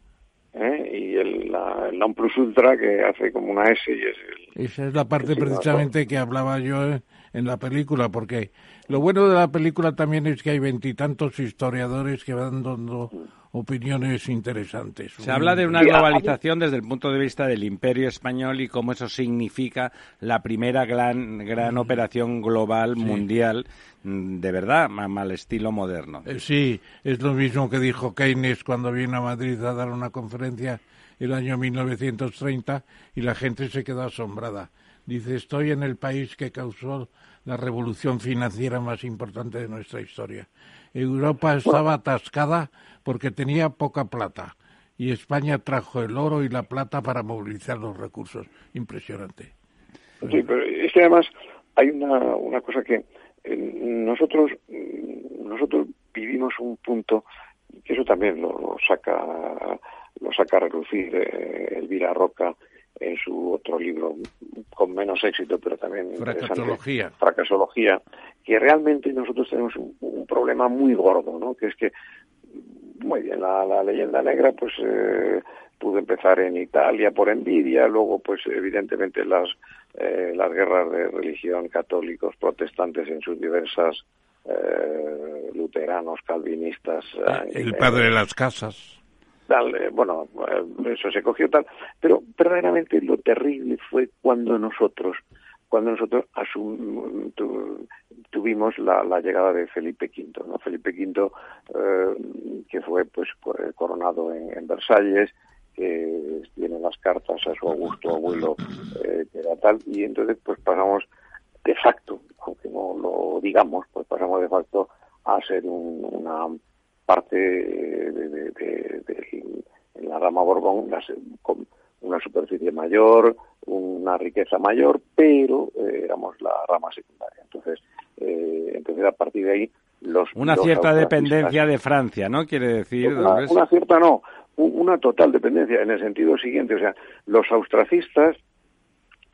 ¿eh? y el, la, non plus ultra que hace como una S y es esa es la parte precisamente que hablaba yo en la película porque lo bueno de la película también es que hay veintitantos historiadores que van dando opiniones interesantes. Se habla de una globalización desde el punto de vista del imperio español y cómo eso significa la primera gran, gran operación global mundial mm, de verdad, al estilo moderno. Eh, sí, es lo mismo que dijo Keynes cuando vino a Madrid a dar una conferencia el año 1930 y la gente se quedó asombrada. Dice, estoy en el país que causó la revolución financiera más importante de nuestra historia. Europa estaba atascada porque tenía poca plata y España trajo el oro y la plata para movilizar los recursos. Impresionante. Sí, pero es que además hay una, una cosa que eh, nosotros nosotros vivimos un punto que eso también lo, saca lo saca a relucir Elvira Roca en su otro libro con menos éxito, pero también Fracasología. Fracasología, que realmente nosotros tenemos un, problema muy gordo, ¿no? Que es que, muy bien, la, leyenda negra, pues eh, pudo empezar en Italia por envidia, luego, pues evidentemente las eh, las guerras de religión católicos, protestantes en sus diversas eh, luteranos, calvinistas. El padre de las casas eh, bueno, eh, eso se cogió tal, pero verdaderamente lo terrible fue cuando nosotros, cuando nosotros asum, tuvimos la, llegada de Felipe V, ¿no? Felipe V, eh, que fue pues coronado en, Versalles, que tiene las cartas a su augusto abuelo, que era tal, y entonces pues pasamos de facto, aunque no lo digamos, pues pasamos de facto a ser una parte de, en la rama Borbón con una superficie mayor, una riqueza mayor, pero eh, éramos la rama secundaria. Entonces, eh, entonces a partir de ahí los una cierta dependencia de Francia, ¿no? Quiere decir una, cierta no, una total dependencia en el sentido siguiente, o sea, los austracistas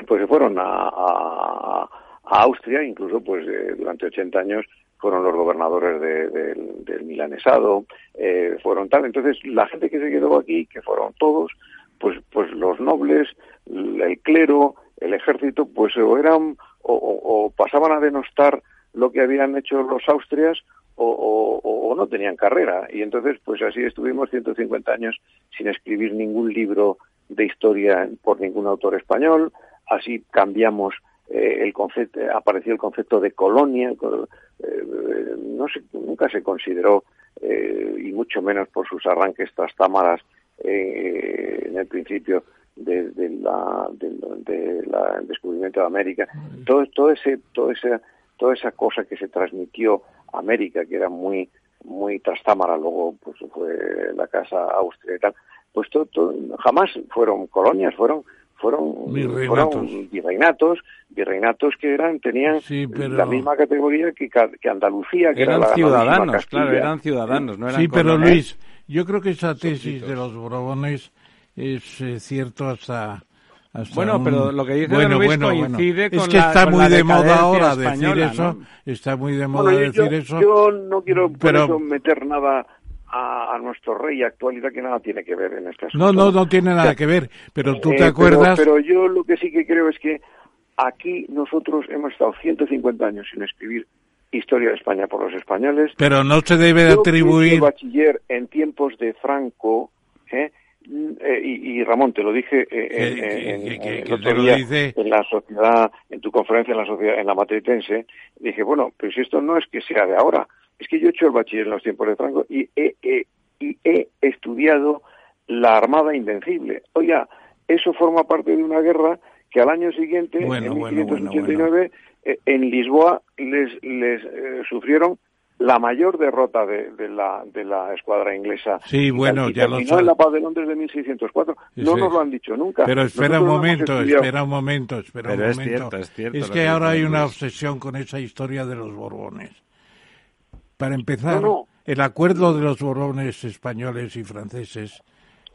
pues se fueron a, a, Austria, incluso pues eh, durante 80 años fueron los gobernadores del milanesado, eh, fueron tal. Entonces, la gente que se quedó aquí, que fueron todos, pues, pues los nobles, el clero, el ejército, pues o eran o, pasaban a denostar lo que habían hecho los austrias o, o, no tenían carrera. Y entonces, pues así estuvimos 150 años sin escribir ningún libro de historia por ningún autor español. Así cambiamos eh, el concepto, apareció el concepto de colonia, eh, no se, nunca se consideró, eh, y mucho menos por sus arranques trastámaras en el principio de, la, de, la, descubrimiento de América, todo, todo ese, todo ese, toda esa cosa que se transmitió a América, que era muy, muy trastámara, luego pues fue la casa Austria y tal, pues todo, jamás fueron colonias, fueron fueron virreinatos. virreinatos, que eran tenían la misma categoría que, que Andalucía, que eran era ciudadanos, claro, eran ciudadanos, no eran Sí, pero Luis, yo creo que esa tesis de los Borbones es eh, cierto hasta bueno, pero lo que dice Luis coincide con Es que está muy de moda ahora decir eso. Está muy de moda decir eso. Yo no quiero pero... meter nada a, nuestro rey actualidad que nada tiene que ver en este asunto. No, no, no tiene nada que ver, pero tú te eh, acuerdas... Pero, yo lo que sí que creo es que aquí nosotros hemos estado 150 años sin escribir historia de España por los españoles. Pero no se debe atribuir... Yo bachiller en tiempos de Franco, ¿eh? Eh, y, Ramón, te lo dije en, en la sociedad, en tu conferencia en la sociedad, en la matritense, dije, bueno, pero si esto no es que sea de ahora, es que yo he hecho el bachiller en los tiempos de Franco y he, y he estudiado la Armada Invencible. Oiga, eso forma parte de una guerra que al año siguiente, en 1589, eh, en Lisboa les, les eh, sufrieron la mayor derrota de, la, de la escuadra inglesa. Sí, bueno, ya lo en la paz de Londres de 1604. no nos lo han dicho nunca. Pero espera un momento, espera un momento, espera un momento. Es, cierto, es, cierto, es que ahora hay una obsesión con esa historia de los Borbones. Para empezar, el acuerdo de los Borbones españoles y franceses,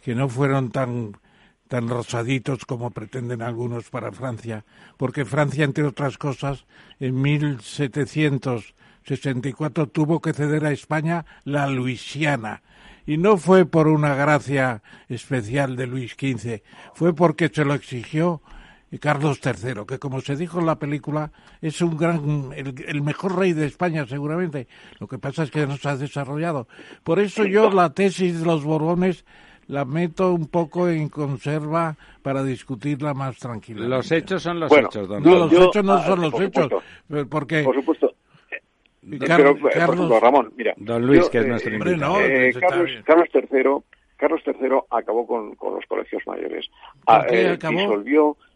que no fueron tan tan rosaditos como pretenden algunos para Francia, porque Francia, entre otras cosas, en 1764 tuvo que ceder a España la Luisiana. Y no fue por una gracia especial de Luis XV, fue porque se lo exigió Carlos III, que como se dijo en la película, es un gran, el, mejor rey de España seguramente. Lo que pasa es que no se ha desarrollado. Por eso yo la tesis de los Borbones la meto un poco en conserva para discutirla más tranquila. Los hechos son los hechos, don No, los hechos no son los hechos, porque... Por supuesto. Carlos, Carlos, Ramón, mira, don Luis, que es nuestro invitado. Eh, Carlos, Carlos III Carlos III acabó con, con los colegios mayores. Ah, eh, disolvió eh,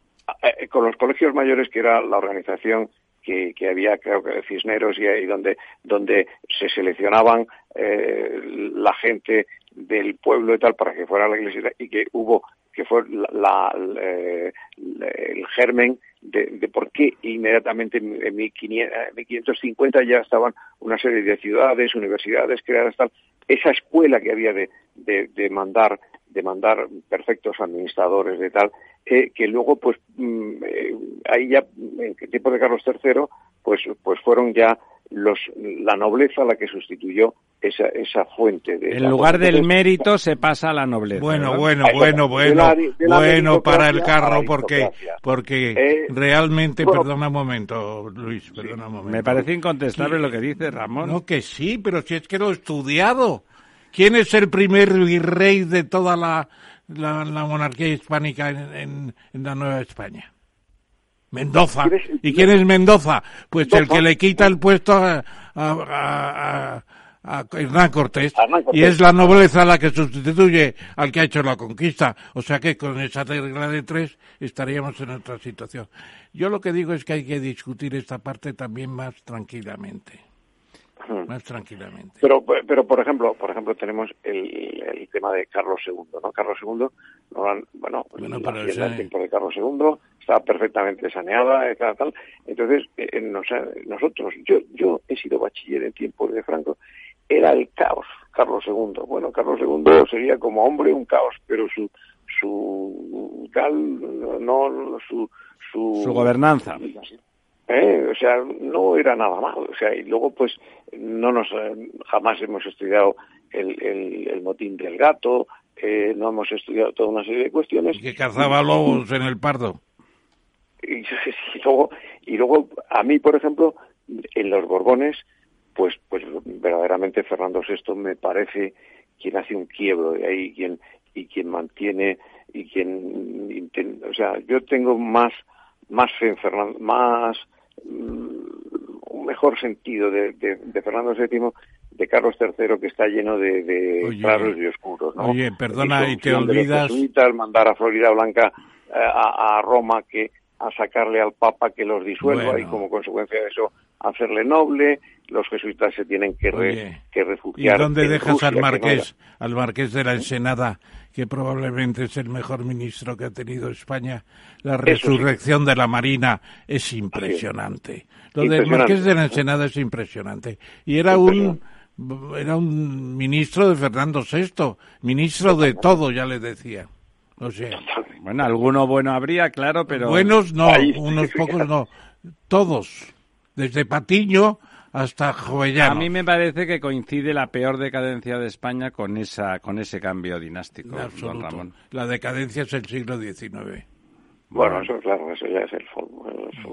con los colegios mayores, que era la organización que, que, había, creo que Cisneros, y, donde, donde se seleccionaban eh, la gente del pueblo y tal para que fuera a la iglesia y que hubo, que fue la, eh, el germen de, de, por qué inmediatamente en 1550 ya estaban una serie de ciudades, universidades creadas, tal. Esa escuela que había de mandar de mandar perfectos administradores de tal, que luego, pues, mm, eh, ahí ya, en el tiempo de Carlos III, pues, pues fueron ya los, la nobleza la que sustituyó esa, esa fuente de... En lugar del mérito se pasa a la nobleza. Bueno, bueno, bueno, bueno, bueno para el carro porque, porque eh, realmente, perdona un momento, Luis, perdona un momento. Me parece incontestable lo que dice Ramón. No, que sí, pero si es que lo he estudiado. ¿Quién es el primer virrey de toda la, la, monarquía hispánica en, en la Nueva España? Mendoza. ¿Y quién es Mendoza? Pues el que le quita el puesto a, a, Hernán, Cortés, Y es la nobleza la que sustituye al que ha hecho la conquista. O sea que con esa regla de tres estaríamos en otra situación. Yo lo que digo es que hay que discutir esta parte también más tranquilamente. Hmm. Más tranquilamente. Pero, pero por ejemplo, por ejemplo tenemos el, el tema de Carlos II, ¿no? Carlos II, bueno, bueno el tiempo de Carlos II estaba perfectamente saneada, tal, Entonces, eh, nosotros, yo, yo he sido bachiller en tiempo de Franco, era el caos, Carlos II. Bueno, Carlos II sería como hombre un caos, pero su, su tal, no, su, su, gobernanza. ¿Eh? o sea no era nada mal o sea y luego pues no nos jamás hemos estudiado el, el, el motín del gato eh, no hemos estudiado toda una serie de cuestiones y que cazaba lobos en el Pardo y, luego, y luego, a mí, por ejemplo, en los Borbones, pues, pues verdaderamente Fernando VI me parece quien hace un quiebro y ahí quien y quien mantiene y quien o sea yo tengo más más Fernando más mm, un mejor sentido de, de, Fernando VII de Carlos III que está lleno de, claros y oscuros ¿no? oye perdona y, te olvidas mandar a Florida Blanca eh, a, a Roma que a sacarle al Papa que los disuelva y como consecuencia de eso hacerle noble, los jesuitas se tienen que, que refugiar. ¿Y dónde dejas al marqués, al marqués de la Ensenada, que probablemente es el mejor ministro que ha tenido España? La resurrección de la Marina es impresionante. Lo del marqués de la Ensenada es impresionante. Y era un era un ministro de Fernando VI, ministro de todo, ya le decía. O sea, bueno, alguno bueno habría, claro, pero... Buenos no, unos pocos no. Todos, desde Patiño hasta Jovellano. A mí me parece que coincide la peor decadencia de España con esa con ese cambio dinástico, don Ramón. La decadencia es el siglo XIX. Bueno, eso claro, eso ya es el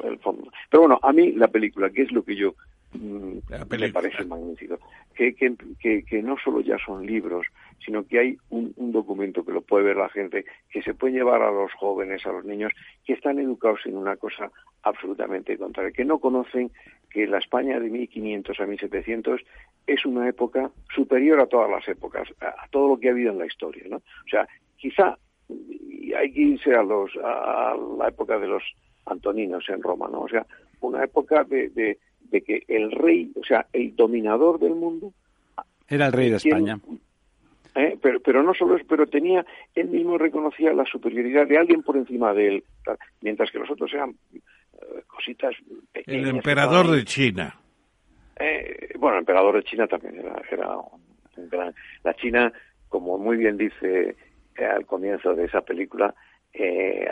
el fondo. Pero bueno, a mí la película, ¿qué es lo que yo Mm, me parece magnífico. Que, que, que, no solo ya son libros, sino que hay un, documento que lo puede ver la gente, que se puede llevar a los jóvenes, a los niños, que están educados en una cosa absolutamente contraria, que no conocen que la España de 1500 a 1700 es una época superior a todas las épocas, a, todo lo que ha habido en la historia. ¿no? O sea, quizá hay que irse a, los, a la época de los antoninos en Roma, ¿no? O sea, una época de de que el rey, o sea, el dominador del mundo... Era el rey de España. ¿Eh? pero, pero no solo eso, pero tenía, él mismo reconocía la superioridad de alguien por encima de él, mientras que los otros eran eh, cositas pequeñas. El emperador de China. Eh, bueno, el emperador de China también era, era un gran... La China, como muy bien dice al comienzo de esa película,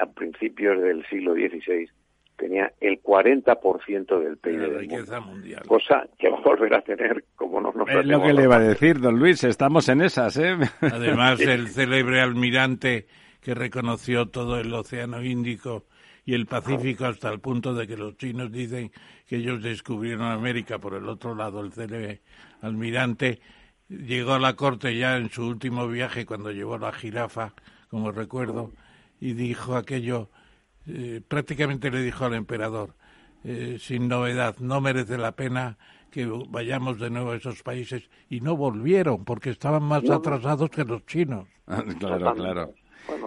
a principios del siglo XVI, tenía el 40% del PIB la riqueza mundial. Cosa que va a volver a tener como no nos Es lo que le iba a decir, don Luis, estamos en esas, ¿eh? Además, el célebre almirante que reconoció todo el Océano Índico y el Pacífico hasta el punto de que los chinos dicen que ellos descubrieron América por el otro lado, el célebre almirante llegó a la corte ya en su último viaje cuando llevó la jirafa, como recuerdo, y dijo aquello eh, prácticamente le dijo al emperador, eh, sin novedad, no merece la pena que vayamos de nuevo a esos países y no volvieron porque estaban más atrasados que los chinos. claro, claro. Bueno,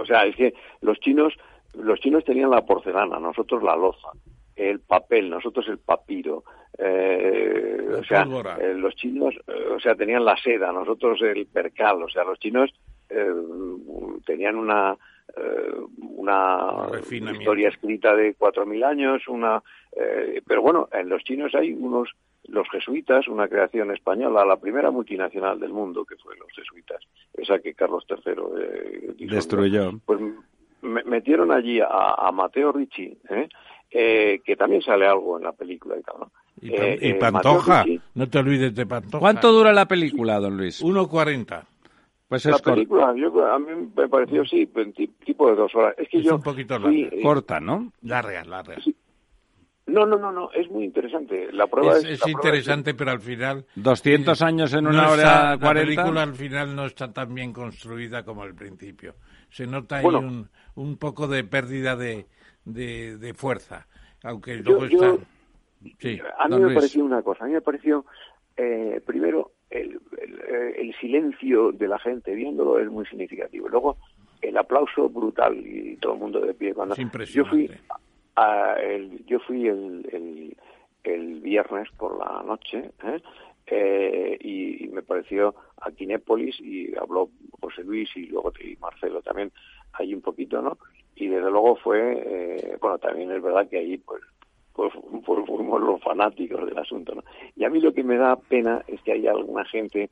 o sea, es que los chinos, los chinos tenían la porcelana, nosotros la loza, el papel, nosotros el papiro. Eh, o sea, los chinos, o sea, tenían la seda, nosotros el percal. O sea, los chinos tenían una eh, una historia escrita de 4.000 años, una, eh, pero bueno, en los chinos hay unos los jesuitas, una creación española, la primera multinacional del mundo que fue los jesuitas, esa que Carlos III eh, destruyó. Pues metieron allí a, Mateo Ricci, ¿eh? ¿eh? que también sale algo en la película y tal, ¿no? Y, eh, Pantoja, no te olvides de Pantoja. ¿Cuánto dura la película, don Luis? 1.40. Pues la película, yo, a mí me pareció, sí, tipo de dos horas. Es que yo un poquito larga. corta, ¿no? Larga, larga. No, no, no, no, es muy interesante. La prueba es, es, interesante, pero al final 200 años en una hora 40. La película al final no está tan bien construida como al principio. Se nota ahí un, un, poco de pérdida de, de, fuerza, aunque luego está. sí, a mí me pareció una cosa. A mí me pareció eh, primero el, el, el, silencio de la gente viéndolo es muy significativo. Luego el aplauso brutal y todo el mundo de pie cuando yo fui el, yo fui el, el, viernes por la noche ¿eh? Eh, y, me pareció a Quinépolis y habló José Luis y luego y Marcelo también ahí un poquito, ¿no? Y desde luego fue, eh, bueno, también es verdad que ahí pues, pues, pues, fuimos los fanáticos del asunto, ¿no? Y a mí lo que me da pena es que haya alguna gente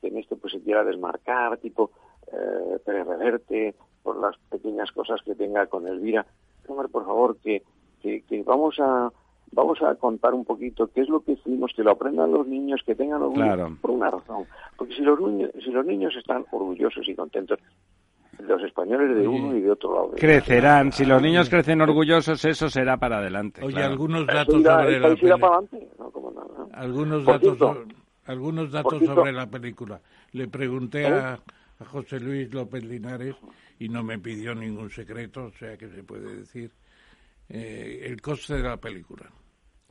que en esto pues se quiera desmarcar, tipo eh, Pérez Reverte, por las pequeñas cosas que tenga con Elvira hombre, por favor, que, que, vamos a vamos a contar un poquito qué es lo que hicimos, que lo aprendan los niños, que tengan orgullo por una razón. Porque si los, niños, si los niños están orgullosos y contentos, los españoles de uno y de otro lado. Crecerán. Si los niños crecen orgullosos, eso será para adelante. Oye, algunos datos sobre la película. Algunos datos, sobre, algunos datos sobre la película. Le pregunté ¿Eh? a, a José Luis López Linares y no me pidió ningún secreto, o sea que se puede decir eh, el coste de la película.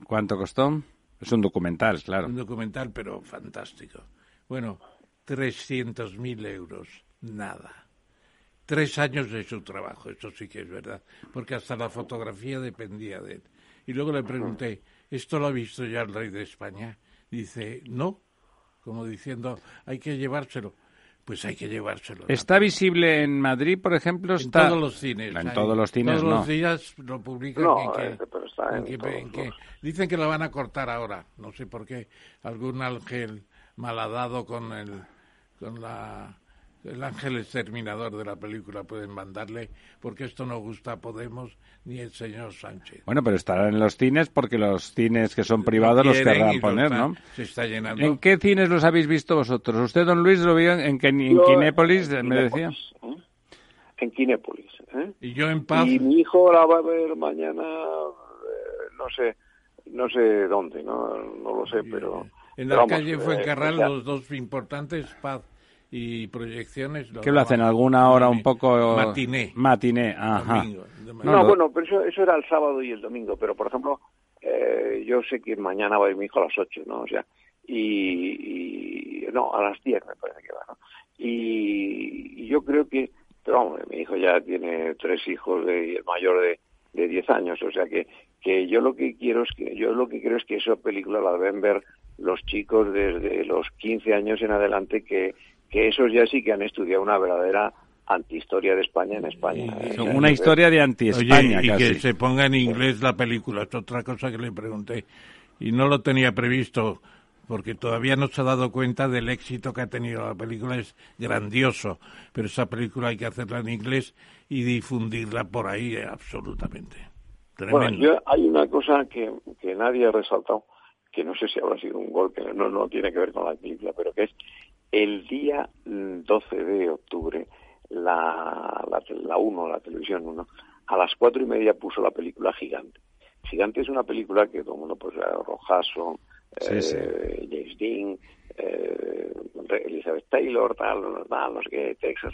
¿Cuánto costó? Es un documental, claro. Un documental, pero fantástico. Bueno, 300.000 euros, nada. Tres años de su trabajo, eso sí que es verdad, porque hasta la fotografía dependía de él. Y luego le pregunté, ¿esto lo ha visto ya el rey de España? Dice, no, como diciendo, hay que llevárselo pues hay que llevárselo. ¿Está visible en Madrid, por ejemplo? Está... En todos los cines. En todos los cines, Todos los días lo publican. Dicen que lo van a cortar ahora, no sé por qué. Algún ángel malhadado con el, con la el ángel exterminador de la película pueden mandarle, porque esto no gusta a Podemos ni el señor Sánchez. Bueno, pero estará en los cines porque los cines que son privados los querrán poner, ¿no? Se está llenando. ¿En qué cines los habéis visto vosotros? ¿Usted, don Luis, lo vio en, Quinépolis, me decía? ¿eh? En Quinépolis. ¿eh? Y yo en Paz. Y mi hijo la va a ver mañana, eh, no sé, no sé dónde, no, no lo sé, pero... En la calle Fuencarral, los dos importantes, Paz y proyecciones. ¿Qué lo hacen? ¿Alguna hora un poco...? Matiné. Matiné, ajá. no, bueno, pero eso, eso era el sábado y el domingo, pero por ejemplo, eh, yo sé que mañana va a ir mi hijo a las 8, ¿no? O sea, y, no, a las 10 me parece que va, ¿no? Y, yo creo que, pero vamos, mi hijo ya tiene tres hijos de, y el mayor de, de 10 años, o sea que, que yo lo que quiero es que, yo lo que creo es que esa película la deben ver los chicos desde los 15 años en adelante que, que esos ya sí que han estudiado una verdadera antihistoria de España en España. una historia de anti-España. Y que se ponga en inglés la película, es otra cosa que le pregunté. Y no lo tenía previsto, porque todavía no se ha dado cuenta del éxito que ha tenido. La película es grandioso, pero esa película hay que hacerla en inglés y difundirla por ahí absolutamente. Bueno, hay una cosa que, que nadie ha resaltado, que no sé si habrá sido un golpe, no, no tiene que ver con la película, pero que es el día 12 mm, de octubre, la, la, la 1, la televisión 1, a las cuatro y media puso la película Gigante. Gigante es una película que todo el mundo, pues, Rojaso, eh, James Dean, eh, Elizabeth Taylor, tal, tal, no sé qué, Texas.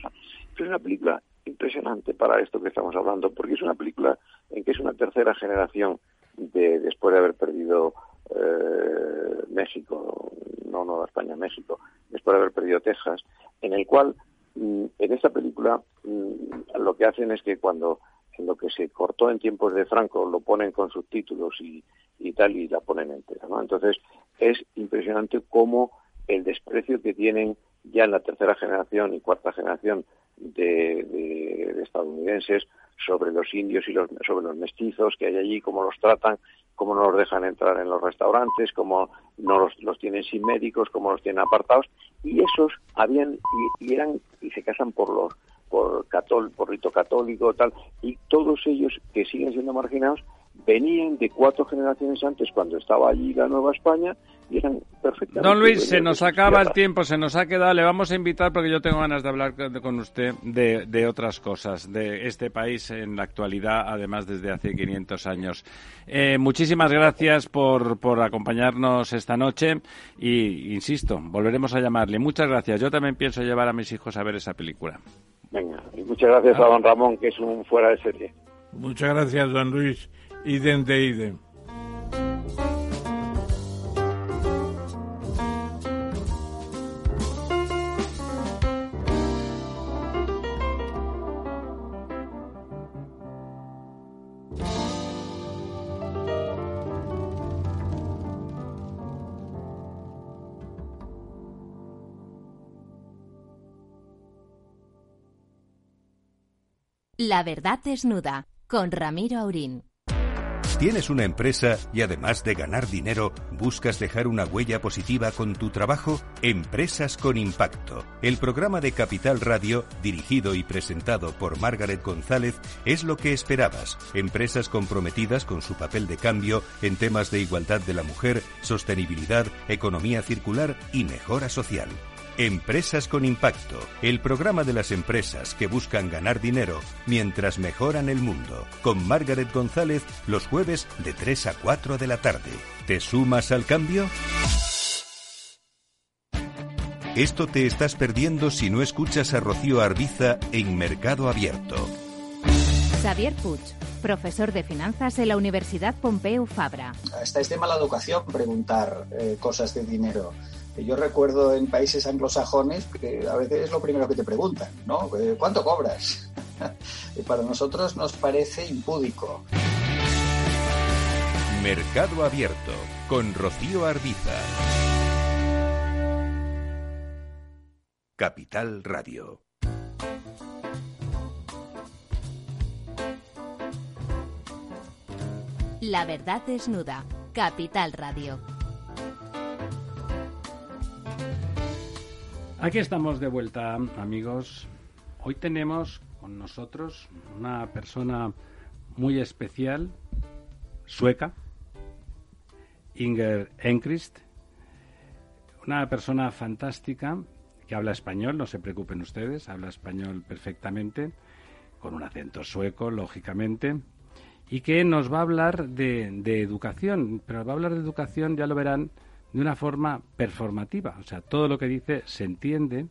Es una película impresionante para esto que estamos hablando, porque es una película en que es una tercera generación de, después de haber perdido eh, México, no Nueva España, México, después de haber perdido Texas, en el cual mm, en esta película mm, lo que hacen es que cuando en lo que se cortó en tiempos de Franco lo ponen con subtítulos y, y tal y la ponen entera, ¿no? Entonces es impresionante cómo el desprecio que tienen ya en la tercera generación y cuarta generación de, de estadounidenses sobre los indios y los, sobre los mestizos que hay allí, cómo los tratan, cómo no los dejan entrar en los restaurantes, cómo no los, los tienen sin médicos, cómo los tienen apartados, y esos habían y, eran y se casan por los por catol, por rito católico tal, y todos ellos que siguen siendo marginados venían de cuatro generaciones antes cuando estaba allí la Nueva España y eran perfectamente... Don Luis, se nos acaba el tiempo, se nos ha quedado, le vamos a invitar porque yo tengo ganas de hablar con usted de, de otras cosas, de este país en la actualidad, además desde hace 500 años. Eh, muchísimas gracias por, por acompañarnos esta noche y, insisto, volveremos a llamarle. Muchas gracias. Yo también pienso llevar a mis hijos a ver esa película. Venga, y muchas gracias a don Ramón, que es un fuera de serie. Muchas gracias, don Luis. Idem de. La verdad desnuda con Ramiro Aurín. ¿Tienes una empresa y además de ganar dinero, buscas dejar una huella positiva con tu trabajo? Empresas con Impacto. El programa de Capital Radio, dirigido y presentado por Margaret González, es lo que esperabas. Empresas comprometidas con su papel de cambio en temas de igualdad de la mujer, sostenibilidad, economía circular y mejora social. Empresas con Impacto, el programa de las empresas que buscan ganar dinero mientras mejoran el mundo, con Margaret González los jueves de 3 a 4 de la tarde. ¿Te sumas al cambio? Esto te estás perdiendo si no escuchas a Rocío Arbiza en Mercado Abierto. Xavier Puig, profesor de finanzas en la Universidad Pompeu Fabra. Hasta es de mala educación preguntar eh, cosas de dinero. Yo recuerdo en países anglosajones que a veces es lo primero que te preguntan, ¿no? Eh, ¿Cuánto cobras? y para nosotros nos parece impúdico. Mercado Abierto con Rocío Arbiza. Capital Radio. La verdad desnuda. Capital Radio. Aquí estamos de vuelta, amigos. Hoy tenemos con nosotros una persona muy especial, sueca, Inger Enkrist, una persona fantástica que habla español, no se preocupen ustedes, habla español perfectamente, con un acento sueco, lógicamente, y que nos va a hablar de, de educación, pero va a hablar de educación, ya lo verán, de una forma performativa. O sea, todo lo que dice se entiende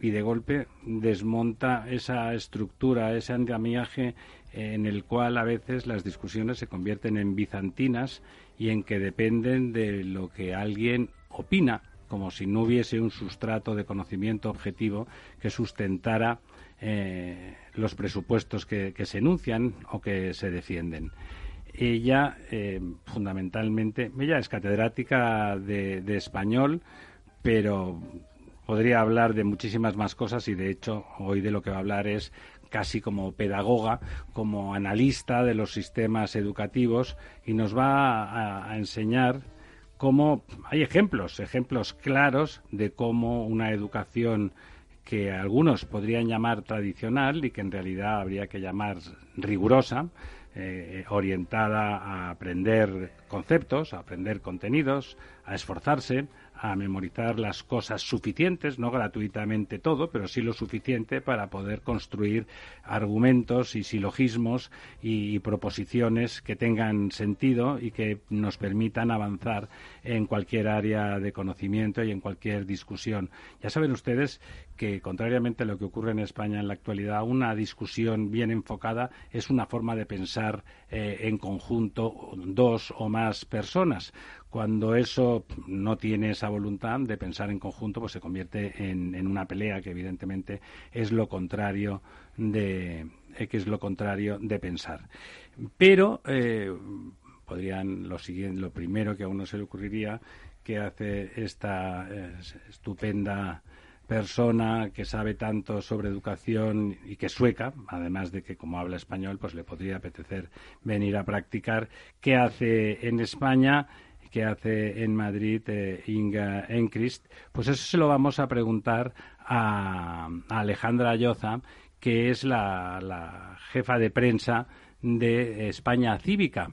y de golpe desmonta esa estructura, ese andamiaje en el cual a veces las discusiones se convierten en bizantinas y en que dependen de lo que alguien opina, como si no hubiese un sustrato de conocimiento objetivo que sustentara eh, los presupuestos que se enuncian o que se defienden. Ella, eh, fundamentalmente, ella es catedrática de, español, pero podría hablar de muchísimas más cosas y, de hecho, hoy de lo que va a hablar es casi como pedagoga, como analista de los sistemas educativos y nos va a, enseñar cómo hay ejemplos, ejemplos claros de cómo una educación que algunos podrían llamar tradicional y que en realidad habría que llamar rigurosa, eh, orientada a aprender conceptos, a aprender contenidos, a esforzarse, a memorizar las cosas suficientes, no gratuitamente todo, pero sí lo suficiente para poder construir argumentos y silogismos y, proposiciones que tengan sentido y que nos permitan avanzar en cualquier área de conocimiento y en cualquier discusión. Ya saben ustedes que, contrariamente a lo que ocurre en España en la actualidad, una discusión bien enfocada es una forma de pensar eh, en conjunto dos o más personas. Cuando eso no tiene esa voluntad de pensar en conjunto, pues se convierte en, una pelea que evidentemente es lo contrario de eh, que es lo contrario de pensar. Pero eh, podrían lo siguiente, lo primero que a uno se le ocurriría que hace esta eh, estupenda persona que sabe tanto sobre educación y que sueca, además de que como habla español, pues le podría apetecer venir a practicar, qué hace en España qué hace en Madrid eh, Inga Encrist, pues eso se lo vamos a preguntar a, Alejandra Ayoza, que es la, jefa de prensa de España Cívica.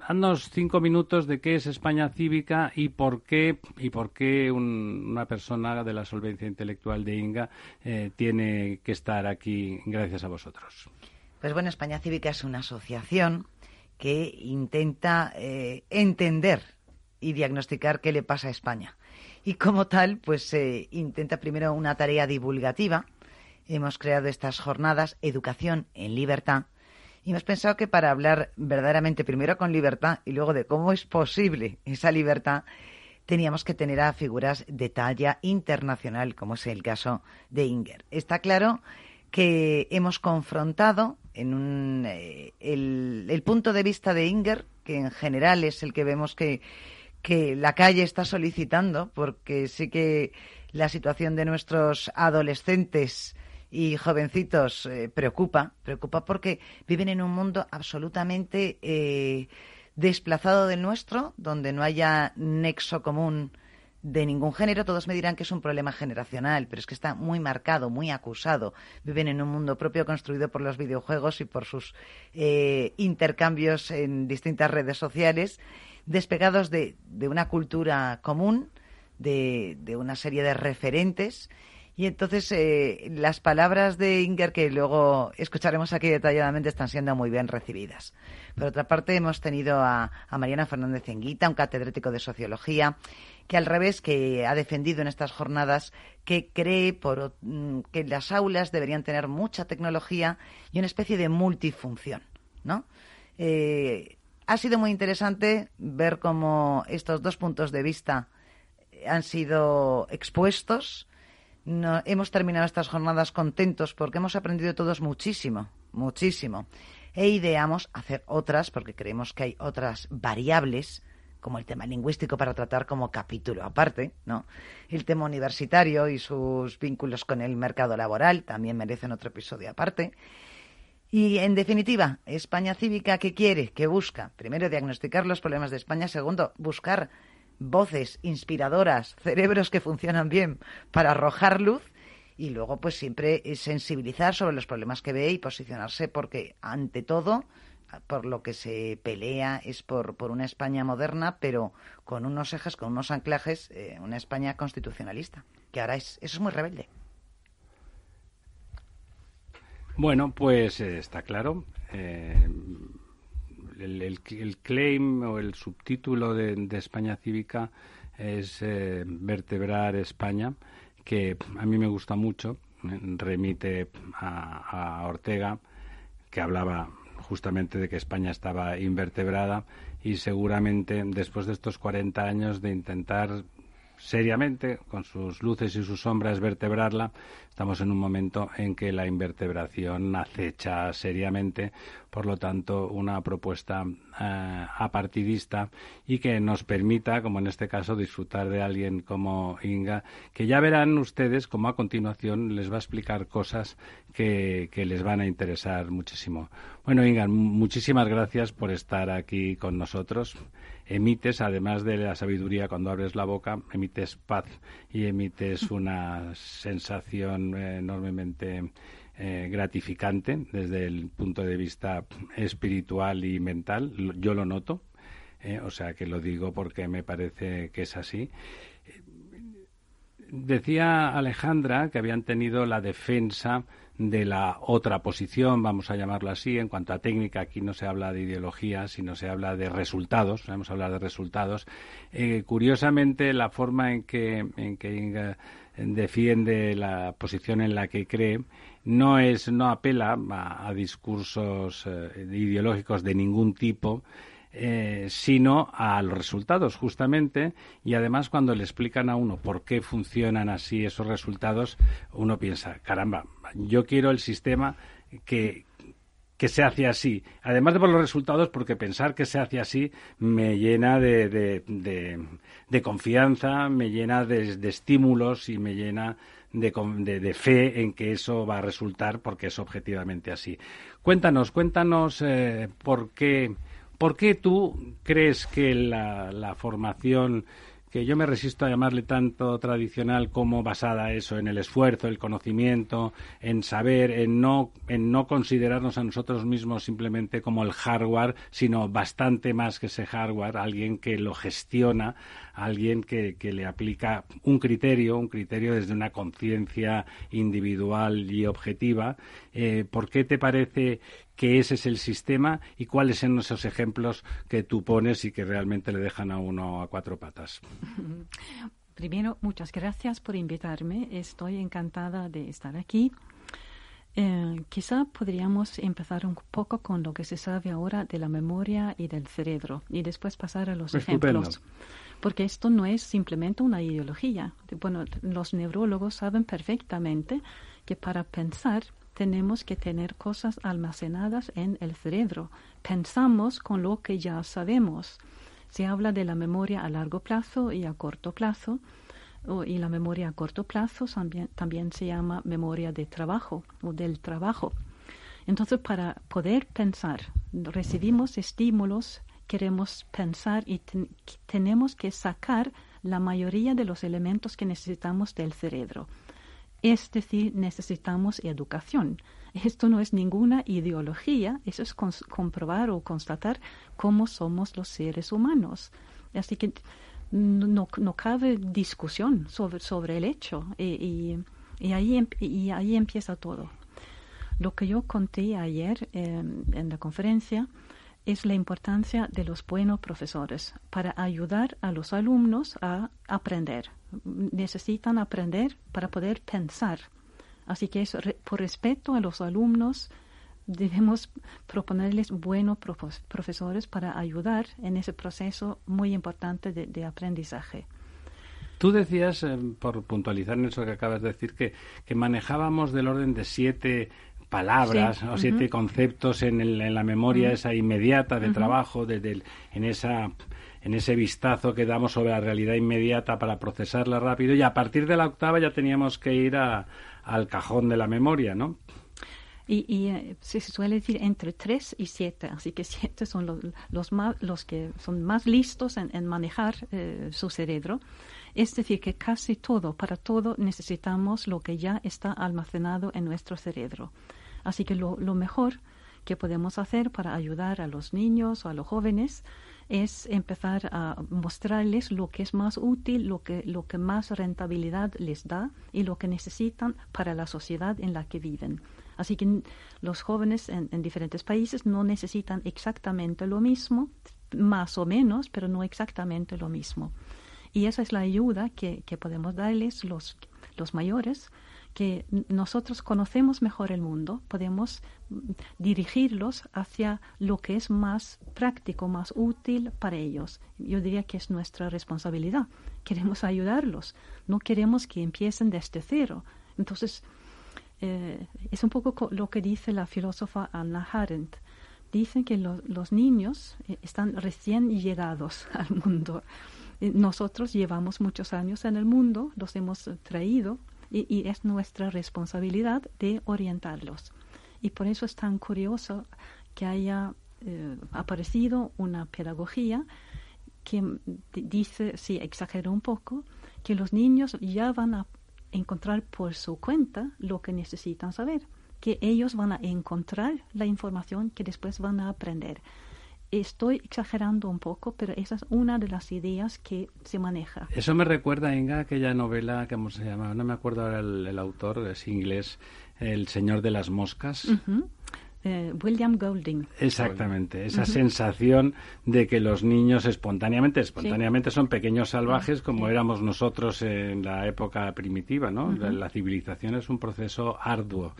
Haznos cinco minutos de qué es España Cívica y por qué y por qué una persona de la solvencia intelectual de Inga eh, tiene que estar aquí gracias a vosotros. Pues bueno, España Cívica es una asociación que intenta eh, entender y diagnosticar qué le pasa a España. Y como tal, pues eh, intenta primero una tarea divulgativa. Hemos creado estas jornadas Educación en Libertad. Y hemos pensado que para hablar verdaderamente primero con libertad y luego de cómo es posible esa libertad, teníamos que tener a figuras de talla internacional, como es el caso de Inger. Está claro que hemos confrontado en un, eh, el, punto de vista de Inger, que en general es el que vemos que, la calle está solicitando, porque sí que la situación de nuestros adolescentes y jovencitos eh, preocupa, preocupa porque viven en un mundo absolutamente eh, desplazado del nuestro, donde no haya nexo común de ningún género, todos me dirán que es un problema generacional, pero es que está muy marcado, muy acusado. Viven en un mundo propio construido por los videojuegos y por sus eh, intercambios en distintas redes sociales, despegados de, una cultura común, de, de una serie de referentes y entonces eh, las palabras de Inger que luego escucharemos aquí detalladamente están siendo muy bien recibidas. Por otra parte, hemos tenido a, Mariana Fernández Enguita, un catedrático de sociología, que al revés, que ha defendido en estas jornadas que cree mm, que las aulas deberían tener mucha tecnología y una especie de multifunción, ¿no? Eh, ha sido muy interesante ver cómo estos dos puntos de vista han sido expuestos hemos terminado estas jornadas contentos porque hemos aprendido todos muchísimo, muchísimo. E ideamos hacer otras porque creemos que hay otras variables como el tema lingüístico para tratar como capítulo aparte, ¿no? El tema universitario y sus vínculos con el mercado laboral también merecen otro episodio aparte. Y en definitiva, España cívica, ¿qué quiere? ¿Qué busca? Primero, diagnosticar los problemas de España. Segundo, buscar voces inspiradoras, cerebros que funcionan bien para arrojar luz y luego pues siempre sensibilizar sobre los problemas que ve y posicionarse porque ante todo por lo que se pelea es por, por una España moderna, pero con unos ejes, con unos anclajes, eh, una España constitucionalista, que ahora es, eso es muy rebelde. Bueno, pues eh, está claro. Eh, el, claim o el subtítulo de, España Cívica es Vertebrar España, que a mí me gusta mucho, remite a, a Ortega, que hablaba justamente de que España estaba invertebrada y seguramente después de estos 40 años de intentar seriamente, con sus luces y sus sombras, vertebrarla, estamos en un momento en que la invertebración acecha seriamente, por lo tanto, una propuesta eh, apartidista y que nos permita, como en este caso, disfrutar de alguien como Inga, que ya verán ustedes como a continuación les va a explicar cosas que, que les van a interesar muchísimo. Bueno, Inga, muchísimas gracias por estar aquí con nosotros emites, además de la sabiduría cuando abres la boca, emites paz y emites una sensación enormemente eh, gratificante desde el punto de vista espiritual y mental. Yo lo noto, eh, o sea que lo digo porque me parece que es así. Decía Alejandra que habían tenido la defensa de la otra posición, vamos a llamarlo así. En cuanto a técnica, aquí no se habla de ideología, sino se habla de resultados. Vamos a hablar de resultados. Eh, curiosamente, la forma en que, en que Inga defiende la posición en la que cree no es no apela a, discursos eh, ideológicos de ningún tipo eh, sino a los resultados justamente y además cuando le explican a uno por qué funcionan así esos resultados uno piensa caramba yo quiero el sistema que que se hace así. Además de por los resultados, porque pensar que se hace así me llena de, de, confianza, me llena de, estímulos y me llena de, fe en que eso va a resultar porque es objetivamente así. Cuéntanos, cuéntanos eh, por, qué, por qué tú crees que la, la formación que yo me resisto a llamarle tanto tradicional como basada eso en el esfuerzo, el conocimiento, en saber, en no, en no considerarnos a nosotros mismos simplemente como el hardware, sino bastante más que ese hardware, alguien que lo gestiona, alguien que, que le aplica un criterio, un criterio desde una conciencia individual y objetiva. Eh, ¿Por qué te parece que ese es el sistema y cuáles son esos ejemplos que tú pones y que realmente le dejan a uno a cuatro patas. Primero, muchas gracias por invitarme. Estoy encantada de estar aquí. Eh, quizá podríamos empezar un poco con lo que se sabe ahora de la memoria y del cerebro y después pasar a los ejemplos. Porque esto no es simplemente una ideología. Bueno, los neurólogos saben perfectamente que para pensar tenemos que tener cosas almacenadas en el cerebro. Pensamos con lo que ya sabemos. Se habla de la memoria a largo plazo y a corto plazo. y la memoria a corto plazo también, también se llama memoria de trabajo o del trabajo. Entonces, para poder pensar, recibimos estímulos, queremos pensar y tenemos que sacar la mayoría de los elementos que necesitamos del cerebro. Es decir, necesitamos educación. Esto no es ninguna ideología, eso es comprobar o constatar cómo somos los seres humanos. Así que no, cabe discusión sobre, el hecho em, y ahí empieza todo. Lo que yo conté ayer en la conferencia es la importancia de los buenos profesores para ayudar a los alumnos a aprender necesitan aprender para poder pensar. Así que por respeto a los alumnos debemos proponerles buenos profesores para ayudar en ese proceso muy importante de, aprendizaje. Tú decías, eh, por puntualizar en eso que acabas de decir, que manejábamos del orden de siete palabras o siete conceptos en, la memoria esa inmediata de trabajo, de, en esa en ese vistazo que damos sobre la realidad inmediata para procesarla rápido y a partir de la octava ya teníamos que ir al cajón de la memoria, ¿no? Y, eh, se suele decir entre tres y siete, así que siete son los, los, más, los que son más listos en, manejar eh, su cerebro. Es decir, que casi todo, para todo, necesitamos lo que ya está almacenado en nuestro cerebro. Así que lo, mejor que podemos hacer para ayudar a los niños o a los jóvenes es empezar a mostrarles lo que es más útil, lo que, lo que más rentabilidad les da y lo que necesitan para la sociedad en la que viven. Así que los jóvenes en, diferentes países no necesitan exactamente lo mismo, más o menos, pero no exactamente lo mismo. Y esa es la ayuda que, que podemos darles los, los mayores que nosotros conocemos mejor el mundo, podemos dirigirlos hacia lo que es más práctico, más útil para ellos. Yo diría que es nuestra responsabilidad. Queremos ayudarlos, no queremos que empiecen desde cero. Entonces, eh, es un poco lo que dice la filósofa Anna Arendt. Dicen que los niños eh, están recién llegados al mundo. Nosotros llevamos muchos años en el mundo, los hemos traído y, es nuestra responsabilidad de orientarlos. Y por eso es tan curioso que haya eh, aparecido una pedagogía que dice, sí, exagero un poco, que los niños ya van a encontrar por su cuenta lo que necesitan saber, que ellos van a encontrar la información que después van a aprender. Estoy exagerando un poco, pero esa es una de las ideas que se maneja. Eso me recuerda, Inga, aquella novela, ¿cómo se llama? No me acuerdo ahora el, autor, es inglés, El Señor de las Moscas. Eh, William Golding. Exactamente, esa sensación de que los niños espontáneamente, espontáneamente son pequeños salvajes como éramos nosotros en la época primitiva, ¿no? la, civilización es un proceso arduo.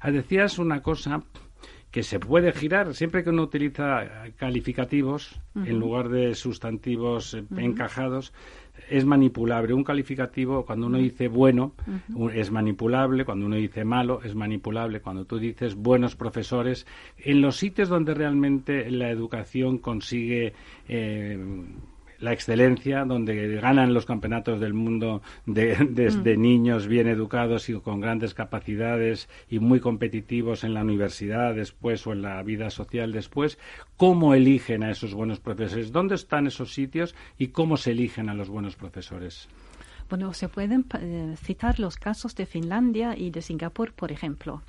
Ah, decías una cosa que se puede girar siempre que uno utiliza calificativos en lugar de sustantivos eh, encajados es manipulable. Un calificativo, cuando uno dice bueno, es manipulable. Cuando uno dice malo, es manipulable. Cuando tú dices buenos profesores, en los sitios donde realmente la educación consigue eh, la excelencia, donde ganan los campeonatos del mundo de, desde mm. niños bien educados y con grandes capacidades y muy competitivos en la universidad después o en la vida social después, ¿cómo eligen a esos buenos profesores? ¿Dónde están esos sitios y cómo se eligen a los buenos profesores? Bueno, se pueden eh, citar los casos de Finlandia y de Singapur, por ejemplo.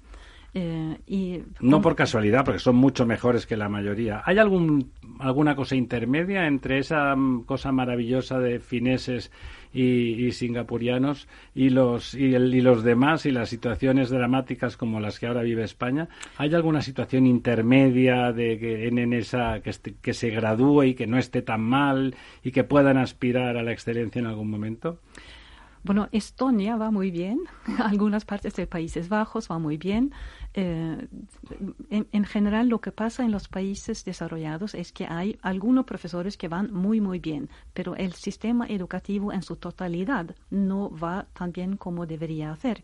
Eh, y, no por casualidad, porque son mucho mejores que la mayoría. ¿Hay algún, alguna cosa intermedia entre esa mm, cosa maravillosa de fineses y, singapurianos y los, y, y, los demás y las situaciones dramáticas como las que ahora vive España? ¿Hay alguna situación intermedia de que en, esa que, que se gradúe y que no esté tan mal y que puedan aspirar a la excelencia en algún momento? Bueno, Estonia va muy bien, algunas partes de Países Bajos va muy bien. Eh, en, general, lo que pasa en los países desarrollados es que hay algunos profesores que van muy, muy bien, pero el sistema educativo en su totalidad no va tan bien como debería hacer.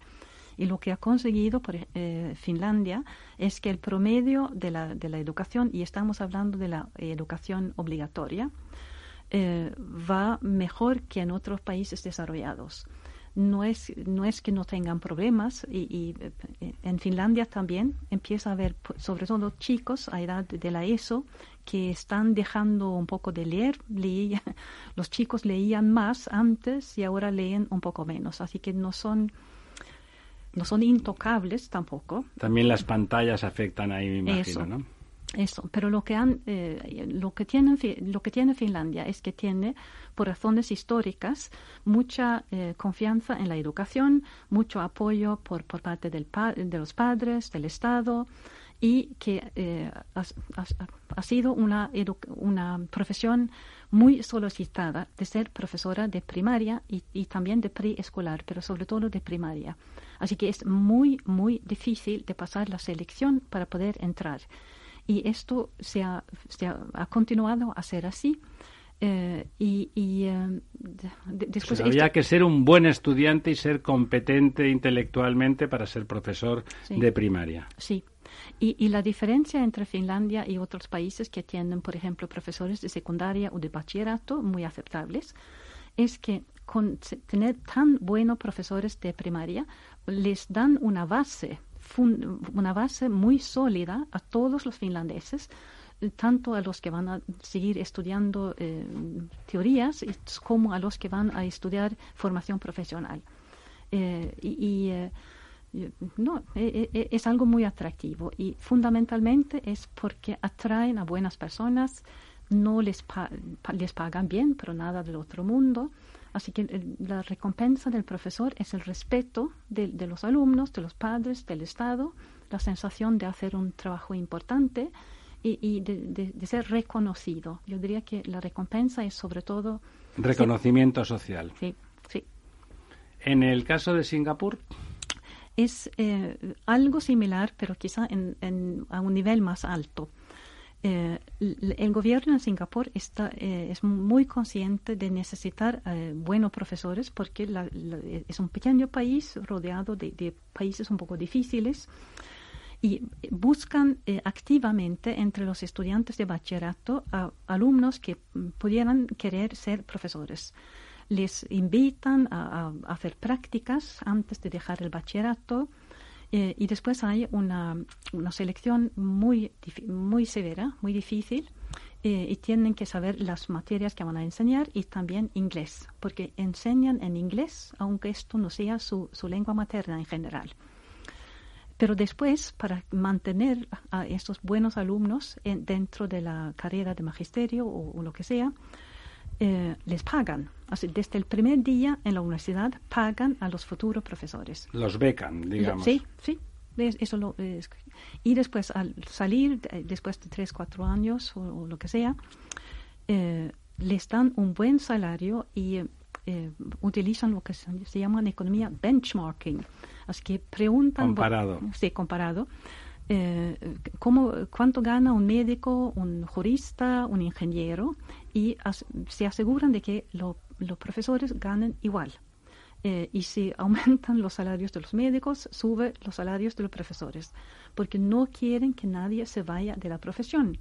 Y lo que ha conseguido eh, Finlandia es que el promedio de la, de la educación, y estamos hablando de la educación obligatoria, eh, va mejor que en otros países desarrollados. No es, no es que no tengan problemas y, eh, en Finlandia también empieza a haber, sobre todo chicos a edad de la ESO, que están dejando un poco de leer. los chicos leían más antes y ahora leen un poco menos, así que no son no son intocables tampoco. También las pantallas afectan ahí, me imagino, ¿no? Eso, pero lo que, han, eh, lo, que tiene, lo que tiene Finlandia es que tiene, por razones históricas, mucha eh, confianza en la educación, mucho apoyo por, parte del de los padres, del Estado, y que eh, ha, sido una, una profesión muy solicitada de ser profesora de primaria y también de preescolar, pero sobre todo de primaria. Así que es muy, muy difícil de pasar la selección para poder entrar y esto se ha, se ha, continuado a ser así. Eh, y, eh, después había que ser un buen estudiante y ser competente intelectualmente para ser profesor de primaria. Sí. Y, y, la diferencia entre Finlandia y otros países que tienen, por ejemplo, profesores de secundaria o de bachillerato muy aceptables, es que con tener tan buenos profesores de primaria les dan una base una base muy sólida a todos los finlandeses, tanto a los que van a seguir estudiando eh, teorías como a los que van a estudiar formación profesional. Eh, y, eh, no, es algo muy atractivo y fundamentalmente es porque atraen a buenas personas, no les, les pagan bien, pero nada del otro mundo. Así que la recompensa del profesor es el respeto de, los alumnos, de los padres, del Estado, la sensación de hacer un trabajo importante y, de, ser reconocido. Yo diría que la recompensa es sobre todo... Reconocimiento social. Sí, sí. En el caso de Singapur... Es eh, algo similar, pero quizá en, a un nivel más alto. Eh, el gobierno de Singapur está, eh, es muy consciente de necesitar eh, buenos profesores porque es un pequeño país rodeado de, países un poco difíciles y buscan activamente entre los estudiantes de bachillerato a alumnos que pudieran querer ser profesores. Les invitan a hacer prácticas antes de dejar el bachillerato eh, y después hay una, una selección muy, muy severa, muy difícil, eh, y tienen que saber las materias que van a enseñar y también inglés, porque enseñan en inglés, aunque esto no sea su, su lengua materna en general. Pero después, para mantener a estos buenos alumnos dentro de la carrera de magisterio o lo que sea, eh, les pagan. Así, desde el primer día en la universidad pagan a los futuros profesores. Los becan, digamos. Sí, sí. Eso lo, y después, al salir, eh, después de tres, cuatro años o, lo que sea, eh, les dan un buen salario y utilizan lo que se, llama en economía benchmarking. Así que preguntan. Comparado. sí, comparado eh, cómo, cuánto gana un médico, un jurista, un ingeniero y se aseguran de que los profesores ganen igual. Eh, y si aumentan los salarios de los médicos, sube los salarios de los profesores, porque no quieren que nadie se vaya de la profesión.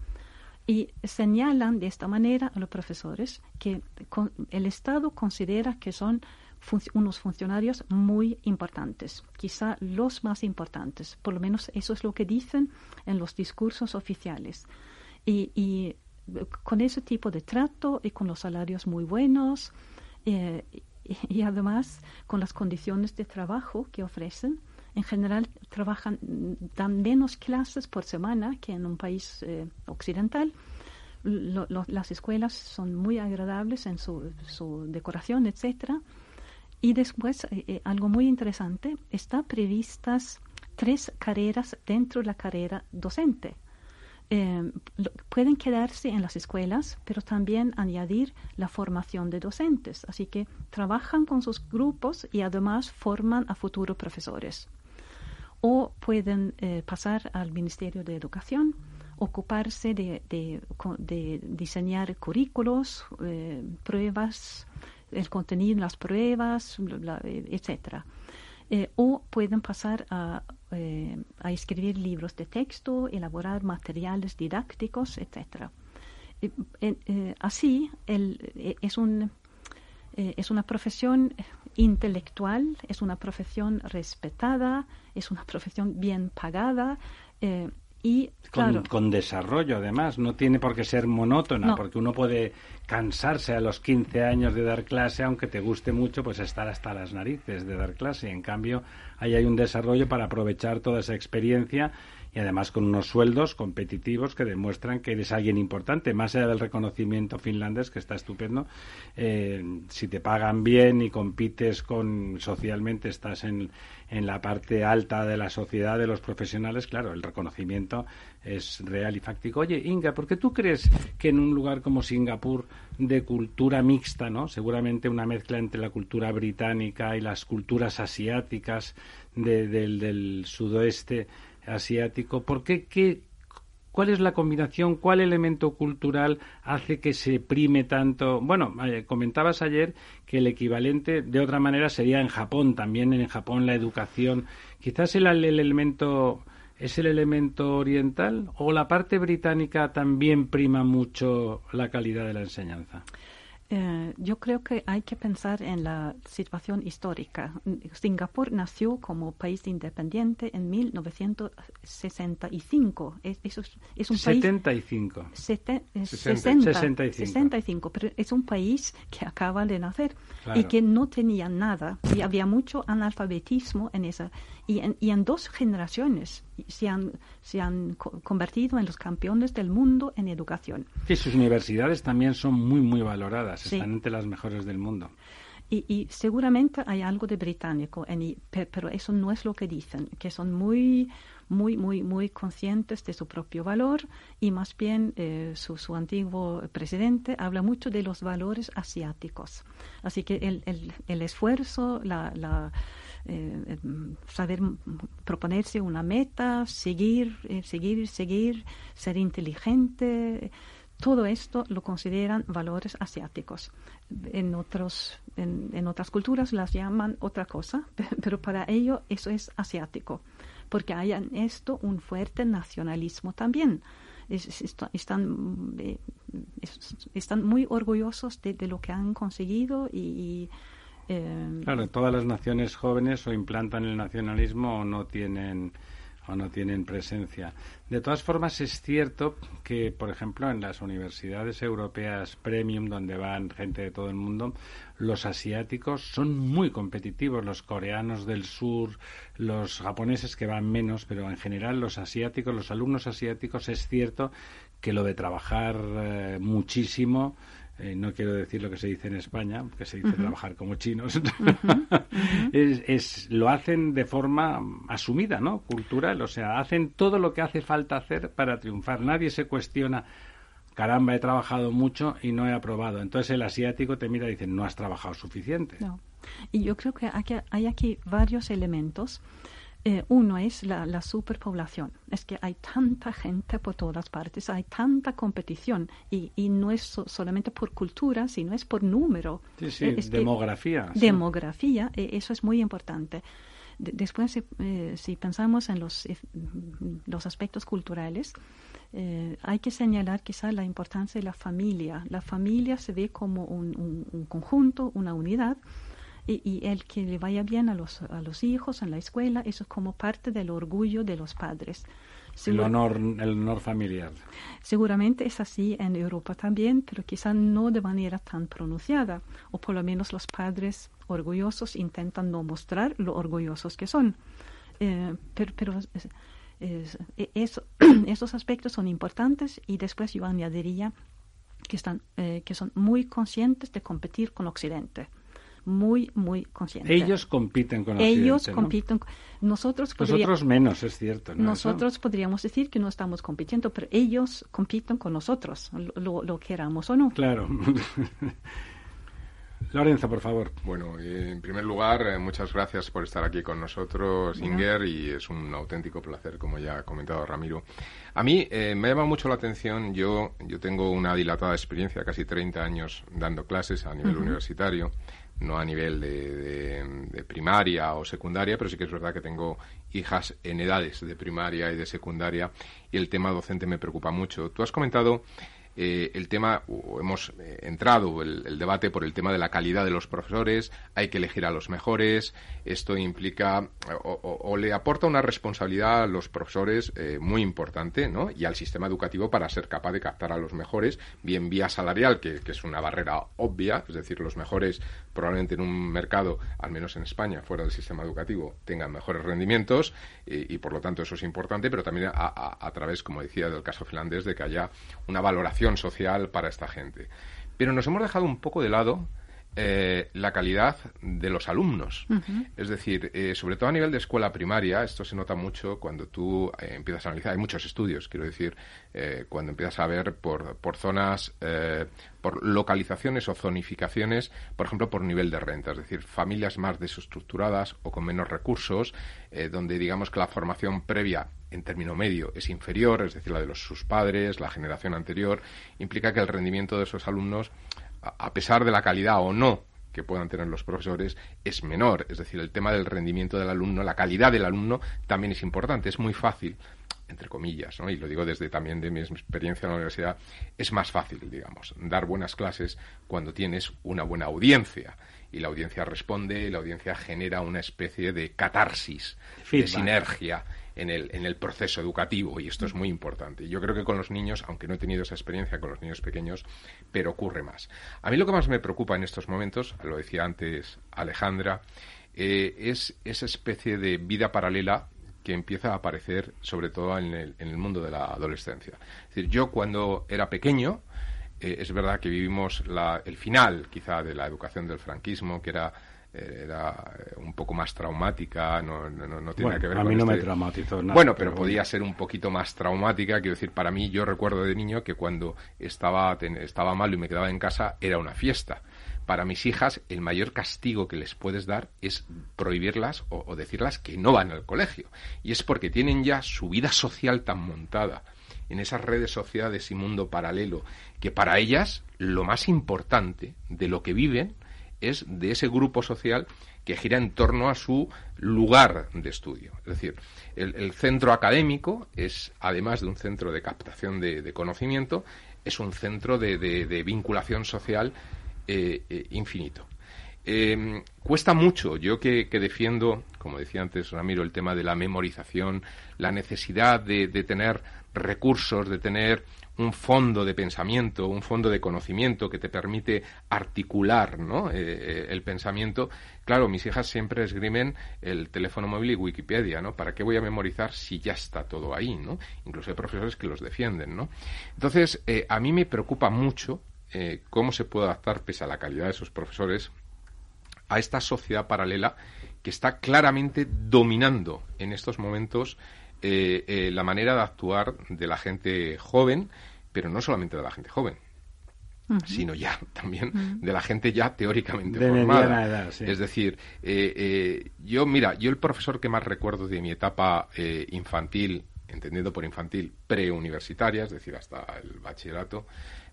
Y señalan de esta manera a los profesores que el Estado considera que son unos funcionarios muy importantes, quizá los más importantes, por lo menos eso es lo que dicen en los discursos oficiales. Y, con ese tipo de trato y con los salarios muy buenos eh, y, además con las condiciones de trabajo que ofrecen, en general trabajan, dan menos clases por semana que en un país eh, occidental. las escuelas son muy agradables en su, su decoración, etcétera y después, eh, algo muy interesante, está previstas tres carreras dentro de la carrera docente. Eh, pueden quedarse en las escuelas, pero también añadir la formación de docentes. Así que trabajan con sus grupos y además forman a futuros profesores. O pueden pasar al Ministerio de Educación, ocuparse de, diseñar currículos, pruebas, el contenido, las pruebas, etcétera. Eh, o pueden pasar a, eh, a, escribir libros de texto, elaborar materiales didácticos, etcétera. Eh, así, el, es, es una profesión intelectual, es una profesión respetada, es una profesión bien pagada y con, con, desarrollo, además, no tiene por qué ser monótona, porque uno puede cansarse a los 15 años de dar clase, aunque te guste mucho, pues estar hasta las narices de dar clase. En cambio, ahí hay un desarrollo para aprovechar toda esa experiencia y además con unos sueldos competitivos que demuestran que eres alguien importante, más allá del reconocimiento finlandés, que está estupendo. Eh, si te pagan bien y compites con socialmente, estás en, en la parte alta de la sociedad de los profesionales, claro, el reconocimiento es real y fáctico. Oye, Inga, ¿por qué tú crees que en un lugar como Singapur de cultura mixta, ¿no? Seguramente una mezcla entre la cultura británica y las culturas asiáticas del, del sudoeste asiático. ¿Por qué, qué, ¿Cuál es la combinación? ¿Cuál elemento cultural hace que se prime tanto? Bueno, eh, comentabas ayer que el equivalente de otra manera sería en Japón, también en Japón la educación. Quizás el, el elemento es el elemento oriental o la parte británica también prima mucho la calidad de la enseñanza. Eh, yo creo que hay que pensar en la situación histórica. Singapur nació como país independiente en 1965. Es, es, es un 75. país... 65. 65. Pero es un país que acaba de nacer y que no tenía nada. Y había mucho analfabetismo en esa y en, y en dos generaciones se han, se han convertido en los campeones del mundo en educación. Y sus universidades también son muy, muy valoradas, están entre las mejores del mundo. Y, y, seguramente hay algo de británico, en, pero eso no es lo que dicen, que son muy, muy, muy, muy conscientes de su propio valor y más bien eh, su, su, antiguo presidente habla mucho de los valores asiáticos. Así que el, el, el esfuerzo, la, la eh, saber proponerse una meta, seguir, eh, seguir, seguir, ser inteligente. Todo esto lo consideran valores asiáticos. En, otros, en, otras culturas las llaman otra cosa, pero para ello eso es asiático, porque hay en esto un fuerte nacionalismo también. están, eh, están muy orgullosos de, lo que han conseguido y eh, claro, todas las naciones jóvenes o implantan el nacionalismo o no tienen o no tienen presencia. De todas formas, es cierto que, por ejemplo, en las universidades europeas premium, donde van gente de todo el mundo, los asiáticos son muy competitivos, los coreanos del sur, los japoneses que van menos, pero en general los asiáticos, los alumnos asiáticos, es cierto que lo de trabajar eh, muchísimo eh, no quiero decir lo que se dice en España, que se dice trabajar como chinos, es, lo hacen de forma asumida, ¿no? Cultural, o sea, hacen todo lo que hace falta hacer para triunfar. Nadie se cuestiona, caramba, he trabajado mucho y no he aprobado. Entonces el asiático te mira y dice, no has trabajado suficiente. Y yo creo que hay aquí varios elementos Eh, uno es la, superpoblación. Es que hay tanta gente por todas partes, hay tanta competición y, y no es solamente por cultura, sino es por número. Sí, sí, es demografía. Demografía, eso es muy importante. después, si pensamos en los, los aspectos culturales, eh, hay que señalar quizá la importancia de la familia. La familia se ve como un, conjunto, una unidad, y, el que le vaya bien a los, a los hijos en la escuela, eso es como parte del orgullo de los padres. el honor, el honor familiar. Seguramente es así en Europa también, pero quizá no de manera tan pronunciada, o por lo menos los padres orgullosos intentan no mostrar lo orgullosos que son. Eh, pero, pero es, e, eso, esos aspectos son importantes y después yo añadiría que, están, eh, que son muy conscientes de competir con Occidente. Muy, muy conscientes. Ellos compiten con Occidente. Ellos compiten. Nosotros, nosotros menos, es cierto. Nosotros podríamos decir que no estamos compitiendo, pero ellos compiten con nosotros, lo, lo queramos o no. Claro. Lorenzo, por favor. Bueno, en primer lugar, eh, muchas gracias por estar aquí con nosotros, Inger, y es un auténtico placer, como ya ha comentado Ramiro. A mí eh, me llama mucho la atención, yo, yo tengo una dilatada experiencia, casi 30 años dando clases a nivel universitario, no a nivel de, de, primaria o secundaria, pero sí que es verdad que tengo hijas en edades de primaria y de secundaria, y el tema docente me preocupa mucho. Tú has comentado eh, el tema, o hemos eh, entrado el, debate por el tema de la calidad de los profesores, hay que elegir a los mejores, esto implica o, le aporta una responsabilidad a los profesores eh, muy importante, ¿no? Y al sistema educativo para ser capaz de captar a los mejores, bien vía salarial, que, que es una barrera obvia, es decir, los mejores probablemente en un mercado, al menos en España, fuera del sistema educativo, tengan mejores rendimientos y, por lo tanto eso es importante, pero también a, través, como decía, del caso finlandés, de que haya una valoración social para esta gente. Pero nos hemos dejado un poco de lado eh, la calidad de los alumnos. Es decir, eh, sobre todo a nivel de escuela primaria, esto se nota mucho cuando tú eh, empiezas a analizar. Hay muchos estudios, quiero decir, cuando empiezas a ver por, por zonas, por localizaciones o zonificaciones, por ejemplo, por nivel de renta. Es decir, familias más desestructuradas o con menos recursos, donde digamos que la formación previa en término medio es inferior, es decir, la de los, sus padres, la generación anterior, implica que el rendimiento de esos alumnos a pesar de la calidad o no que puedan tener los profesores, es menor. Es decir, el tema del rendimiento del alumno, la calidad del alumno también es importante. Es muy fácil, entre comillas, ¿no? y lo digo desde también de mi experiencia en la universidad, es más fácil, digamos, dar buenas clases cuando tienes una buena audiencia. Y la audiencia responde, y la audiencia genera una especie de catarsis, de sinergia en el, en el proceso educativo y esto es muy importante. Yo creo que con los niños, aunque no he tenido esa experiencia con los niños pequeños, pero ocurre más. A mí lo que más me preocupa en estos momentos, lo decía antes Alejandra, eh, es esa especie de vida paralela que empieza a aparecer sobre todo en el, en el mundo de la adolescencia. Es decir, yo cuando era pequeño, eh, es verdad que vivimos la, el final quizá de la educación del franquismo, que era era eh, un poco más traumática, no, no, no tiene que ver a mí no me este traumatizó nada. Bueno, pero, podía ser un poquito más traumática, quiero decir, para mí yo recuerdo de niño que cuando estaba, estaba malo y me quedaba en casa era una fiesta. Para mis hijas, el mayor castigo que les puedes dar es prohibirlas o, o decirlas que no van al colegio. Y es porque tienen ya su vida social tan montada en esas redes sociales y mundo paralelo, que para ellas lo más importante de lo que viven es de ese grupo social que gira en torno a su lugar de estudio. Es decir, el, centro académico es, además de un centro de captación de, conocimiento, es un centro de, vinculación social eh, eh, infinito. Em, cuesta mucho, yo que, defiendo, como decía antes Ramiro, el tema de la memorización, la necesidad de tener recursos, de tener un fondo de pensamiento, un fondo de conocimiento que te permite articular ¿no? Eh, eh, el pensamiento. Claro, mis hijas siempre esgrimen el teléfono móvil y Wikipedia, ¿no? ¿Para qué voy a memorizar si ya está todo ahí, ¿no? Incluso hay profesores que los defienden, ¿no? Entonces, eh, a mí me preocupa mucho cómo se puede adaptar, pese a la calidad de esos profesores, a esta sociedad paralela que está claramente dominando en estos momentos eh, eh, la manera de actuar de la gente joven, pero no solamente de la gente joven. sino ya también de la gente ya teóricamente formada. Es decir, eh, eh, yo, mira, yo el profesor que más recuerdo de mi etapa eh, infantil, entendiendo por infantil, preuniversitaria, es decir, hasta el bachillerato,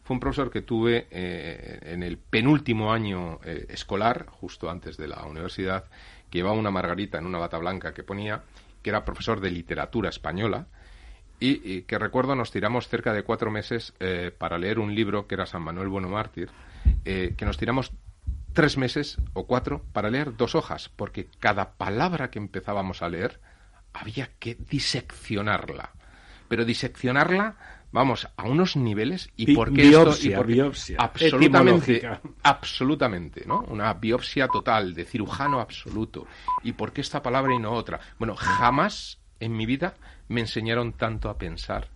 fue un profesor que tuve en el penúltimo año escolar, justo antes de la universidad, que llevaba una margarita en una bata blanca que ponía, que era profesor de literatura española, y, que recuerdo nos tiramos cerca de cuatro meses eh, para leer un libro que era San Manuel Bueno Mártir, eh, que nos tiramos tres meses o cuatro para leer dos hojas, porque cada palabra que empezábamos a leer había que diseccionarla. Pero diseccionarla, vamos, a unos niveles y por qué esto y por biopsia, absolutamente, absolutamente, ¿no? Una biopsia total de cirujano absoluto. ¿Y por qué esta palabra y no otra? Bueno, jamás en mi vida me enseñaron tanto a pensar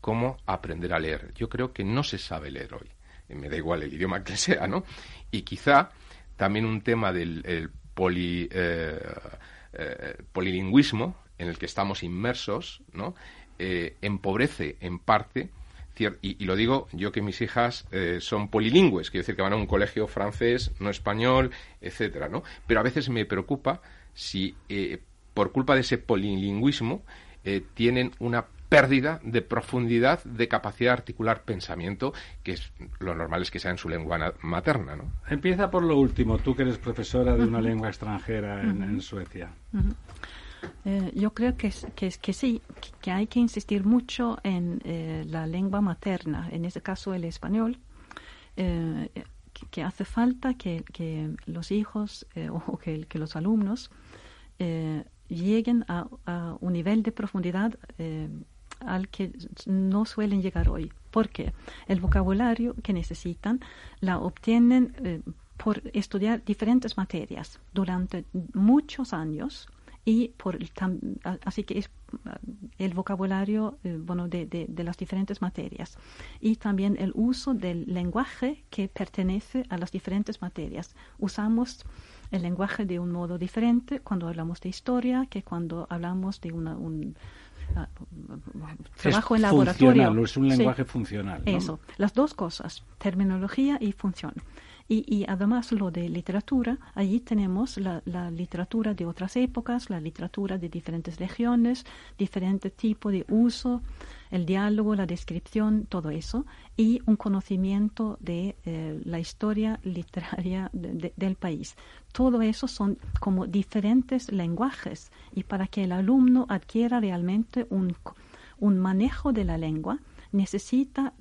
como a aprender a leer. Yo creo que no se sabe leer hoy. Eh, me da igual el idioma que sea, ¿no? Y quizá también un tema del poli, eh, eh, polilingüismo en el que estamos inmersos, ¿no? Empobrece en parte y, lo digo yo que mis hijas son polilingües, quiero decir que van a un colegio francés, no español, etcétera, ¿no? Pero a veces me preocupa si por culpa de ese polilingüismo, eh, tienen una pérdida de profundidad de capacidad de articular pensamiento, que es lo normal es que sea en su lengua materna. ¿no? Empieza por lo último, tú que eres profesora de una lengua extranjera en, Suecia. Eh, yo creo que, que, que, sí, que hay que insistir mucho en eh, la lengua materna, en este caso el español, que, hace falta que, los hijos o que, los alumnos lleguen a, un nivel de profundidad eh, al que no suelen llegar hoy. Porque el vocabulario que necesitan la obtienen eh, por estudiar diferentes materias durante muchos años y por así que es el vocabulario eh, bueno de, de, de, las diferentes materias y también el uso del lenguaje que pertenece a las diferentes materias usamos el lenguaje de un modo diferente cuando hablamos de historia que cuando hablamos de una, un ah, trabajo en laboratorio. Es un lenguaje funcional. Eso, las dos cosas, terminología y función. Y, además lo de literatura, allí tenemos la, literatura de otras épocas, la literatura de diferentes regiones, diferente tipo de uso, el diálogo, la descripción, todo eso, y un conocimiento de eh, la historia literaria del país. Todo eso son como diferentes lenguajes y para que el alumno adquiera realmente un, un manejo de la lengua, necesita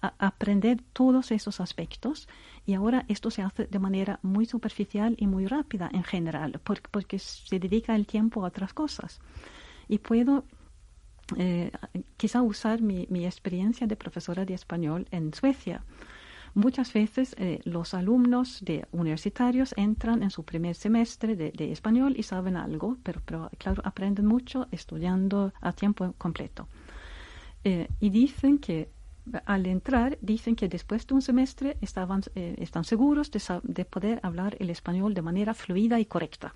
aprender todos esos aspectos y ahora esto se hace de manera muy superficial y muy rápida en general, porque, se dedica el tiempo a otras cosas. Y puedo eh, quizá usar mi, experiencia de profesora de español en Suecia. Muchas veces eh, los alumnos de universitarios entran en su primer semestre de, español y saben algo, pero, pero, claro, aprenden mucho estudiando a tiempo completo. Eh, y dicen que al entrar dicen que después de un semestre estaban, eh, están seguros de, de, poder hablar el español de manera fluida y correcta.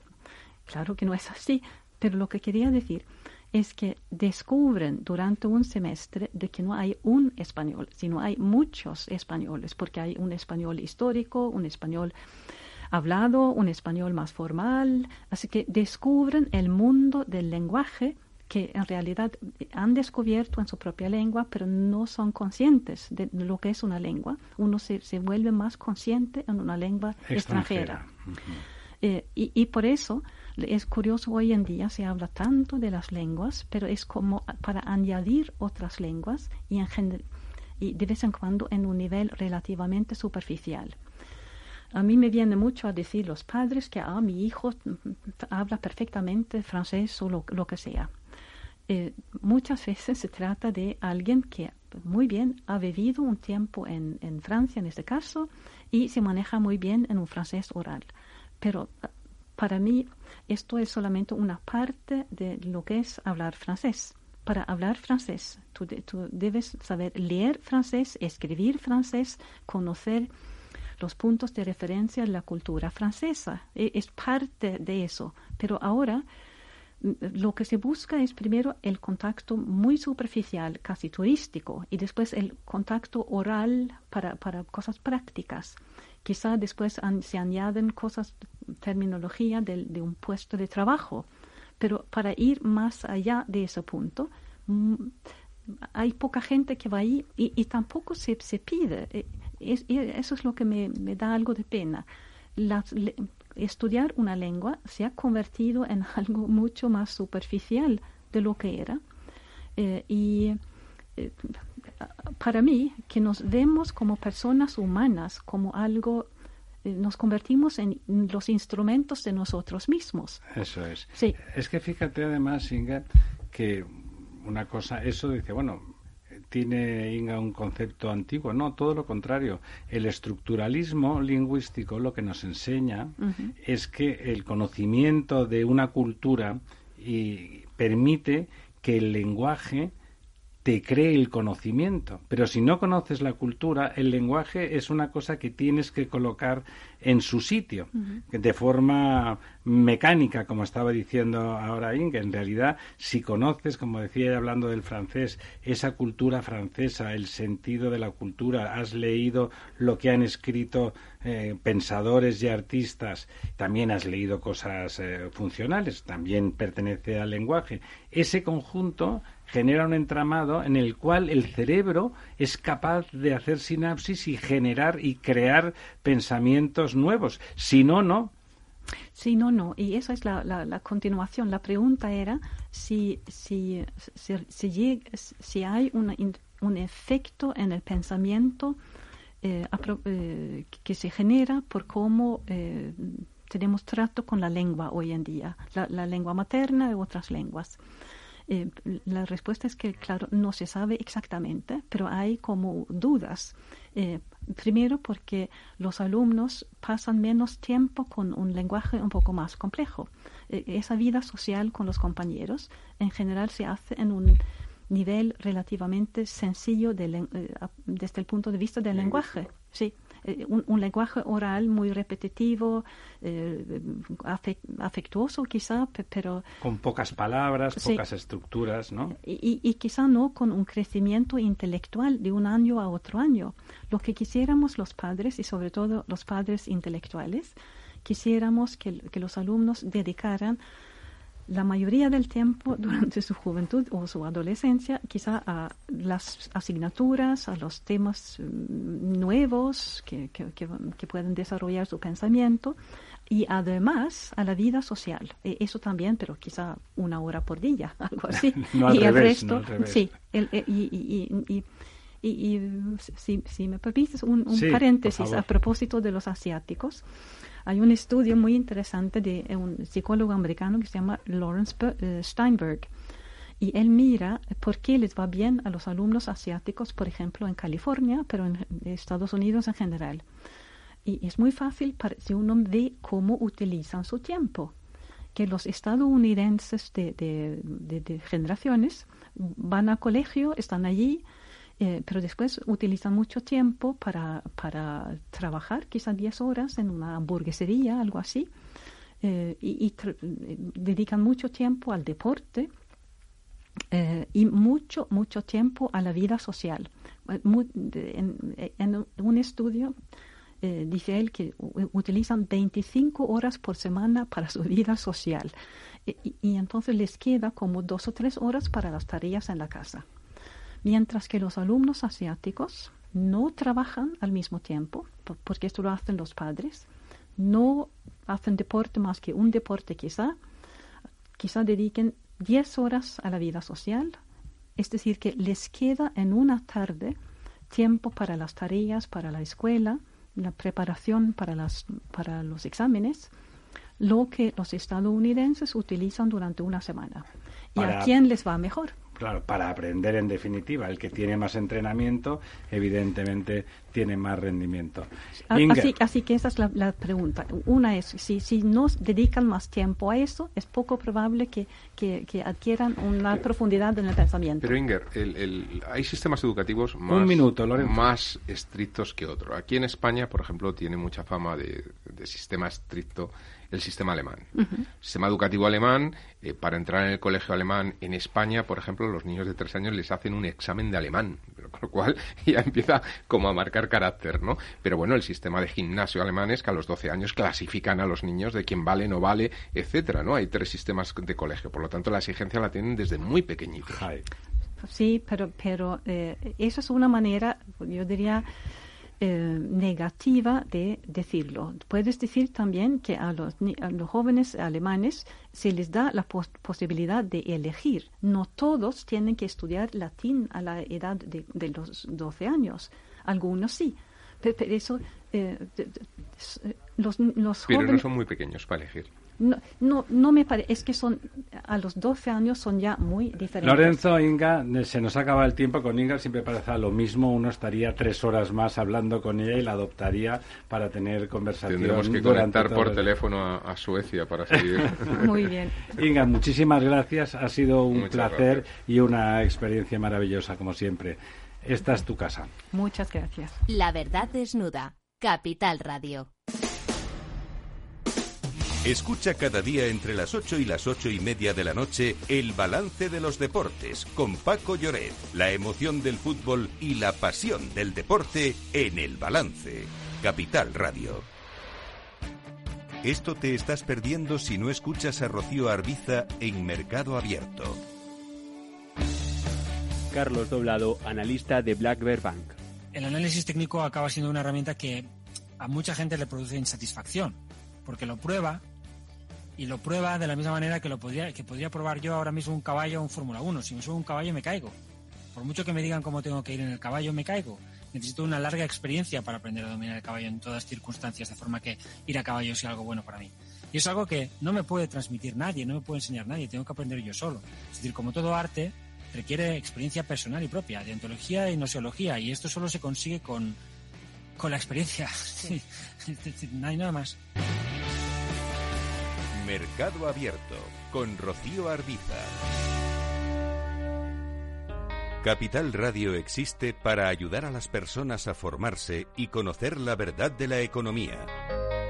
Claro que no es así, pero lo que quería decir es que descubren durante un semestre de que no hay un español, sino hay muchos españoles, porque hay un español histórico, un español hablado, un español más formal, así que descubren el mundo del lenguaje que en realidad han descubierto en su propia lengua, pero no son conscientes de lo que es una lengua. Uno se, se vuelve más consciente en una lengua extranjera. Eh, y, y, por eso es curioso, hoy en día se habla tanto de las lenguas, pero es como para añadir otras lenguas y, en y de vez en cuando en un nivel relativamente superficial. A mí me viene mucho a decir los padres que ah, mi hijo habla perfectamente francés o lo que sea. Eh, muchas veces se trata de alguien que muy bien ha vivido un tiempo en, Francia, en este caso, y se maneja muy bien en un francés oral. Pero ah, para mí esto es solamente una parte de lo que es hablar francés. Para hablar francés, tú, tú debes saber leer francés, escribir francés, conocer los puntos de referencia de la cultura francesa. E, es parte de eso. Pero ahora lo que se busca es primero el contacto muy superficial, casi turístico, y después el contacto oral para, para cosas prácticas. Quizá después se añaden cosas, terminología de, de, un puesto de trabajo, pero para ir más allá de ese punto, mm, hay poca gente que va ahí y, tampoco se, se pide. Eh, eso es lo que me, da algo de pena. Estudiar una lengua se ha convertido en algo mucho más superficial de lo que era. Eh, y eh, para mí, que nos vemos como personas humanas, como algo, eh, nos convertimos en los instrumentos de nosotros mismos. Eso es. Sí. Es que fíjate además, Inga, que una cosa, eso dice, bueno, tiene Inga un concepto antiguo. No, todo lo contrario. El estructuralismo lingüístico lo que nos enseña es que el conocimiento de una cultura y permite que el lenguaje te cree el conocimiento. Pero si no conoces la cultura, el lenguaje es una cosa que tienes que colocar en su sitio, de forma mecánica, como estaba diciendo ahora Inge. En realidad, si conoces, como decía hablando del francés, esa cultura francesa, el sentido de la cultura, has leído lo que han escrito eh, pensadores y artistas, también has leído cosas eh, funcionales, también pertenece al lenguaje. Ese conjunto genera un entramado en el cual el cerebro es capaz de hacer sinapsis y generar y crear pensamientos nuevos. Si no, no. Si no, no. Y esa es la, la, continuación. La pregunta era si, si, si, si, hay un efecto en el pensamiento eh, eh, que se genera por cómo eh, tenemos trato con la lengua hoy en día, la, la lengua materna y otras lenguas. Eh, la respuesta es que, claro, no se sabe exactamente, pero hay como dudas. Eh, primero porque los alumnos pasan menos tiempo con un lenguaje un poco más complejo. Eh, esa vida social con los compañeros en general se hace en un nivel relativamente sencillo desde el punto de vista del lenguaje. Sí. Eh, un, lenguaje oral muy repetitivo, eh, afectuoso quizá, pero... Con pocas palabras, pocas estructuras, ¿no? Y, y, quizá no con un crecimiento intelectual de un año a otro año. Lo que quisiéramos los padres, y sobre todo los padres intelectuales, quisiéramos que, que los alumnos dedicaran la mayoría del tiempo durante su juventud o su adolescencia, quizá a las asignaturas, a los temas mm, nuevos que, que, pueden desarrollar su pensamiento y además a la vida social. E, eso también, pero quizá una hora por día, algo así. y el resto, sí. E, y, y, si, si, me permites un, paréntesis a propósito de los asiáticos. Hay un estudio muy interesante de un psicólogo americano que se llama Lawrence eh, Steinberg. Y él mira por qué les va bien a los alumnos asiáticos, por ejemplo, en California, pero en Estados Unidos en general. Y es muy fácil para, si uno ve cómo utilizan su tiempo. Que los estadounidenses de, de generaciones van a colegio, están allí, eh, pero después utilizan mucho tiempo para, para trabajar, quizás 10 horas en una hamburguesería, algo así, eh, y, dedican mucho tiempo al deporte eh, y mucho, mucho tiempo a la vida social. en, un estudio dice él que utilizan 25 horas por semana para su vida social y, y, entonces les queda como dos o tres horas para las tareas en la casa mientras que los alumnos asiáticos no trabajan al mismo tiempo, porque esto lo hacen los padres, no hacen deporte más que un deporte quizá, quizá dediquen 10 horas a la vida social, es decir, que les queda en una tarde tiempo para las tareas, para la escuela, la preparación para, las, para los exámenes, lo que los estadounidenses utilizan durante una semana. ¿Y a quién les va mejor? Claro, para aprender en definitiva. El que tiene más entrenamiento, evidentemente, tiene más rendimiento. Así, así, que esa es la, pregunta. Una es, si, si nos dedican más tiempo a eso, es poco probable que, que, adquieran una profundidad en el pensamiento. Pero Inger, el, hay sistemas educativos más, Un minuto, más estrictos que otros. Aquí en España, por ejemplo, tiene mucha fama de, sistema estricto el sistema alemán. El sistema educativo alemán, eh, para entrar en el colegio alemán en España, por ejemplo, los niños de tres años les hacen un examen de alemán, con lo cual ya empieza como a marcar carácter, ¿no? Pero bueno, el sistema de gimnasio alemán es que a los 12 años clasifican a los niños de quién vale, no vale, etcétera, ¿no? Hay tres sistemas de colegio, por lo tanto la exigencia la tienen desde muy pequeñitos. Sí, pero, pero eh, eso es una manera, yo diría, eh, negativa de decirlo. Puedes decir también que a los, los jóvenes alemanes se les da la posibilidad de elegir. No todos tienen que estudiar latín a la edad de, los 12 años. Algunos sí. Pero, eso, eh, los, los pero no son muy pequeños para elegir. No, no, no me parece, es que son, a los 12 años son ya muy diferentes. Lorenzo, Inga, se nos acaba el tiempo. Con Inga siempre parece lo mismo. Uno estaría tres horas más hablando con ella y la adoptaría para tener conversación. Tendremos que conectar por teléfono a, Suecia para seguir. muy bien. Inga, muchísimas gracias. Ha sido un placer y una experiencia maravillosa, como siempre. Esta es tu casa. Muchas gracias. La verdad desnuda. Capital Radio. Escucha cada día entre las 8 y las ocho y media de la noche el balance de los deportes con Paco Lloret, la emoción del fútbol y la pasión del deporte en el balance. Capital Radio. Esto te estás perdiendo si no escuchas a Rocío Arbiza en Mercado Abierto. Carlos Doblado, analista de Black Bear Bank. El análisis técnico acaba siendo una herramienta que a mucha gente le produce insatisfacción, porque lo prueba y lo prueba de la misma manera que lo podría, que podría probar yo ahora mismo un caballo o un Fórmula 1. Si me subo un caballo me caigo. Por mucho que me digan cómo tengo que ir en el caballo, me caigo. Necesito una larga experiencia para aprender a dominar el caballo en todas circunstancias, de forma que ir a caballo sea algo bueno para mí. Y es algo que no me puede transmitir nadie, no me puede enseñar nadie, tengo que aprender yo solo. Es decir, como todo arte, requiere experiencia personal y propia, de ontología y nociología, y esto solo se consigue con, con la experiencia. no hay nada más. Mercado Abierto con Rocío Arbiza. Capital Radio existe para ayudar a las personas a formarse y conocer la verdad de la economía.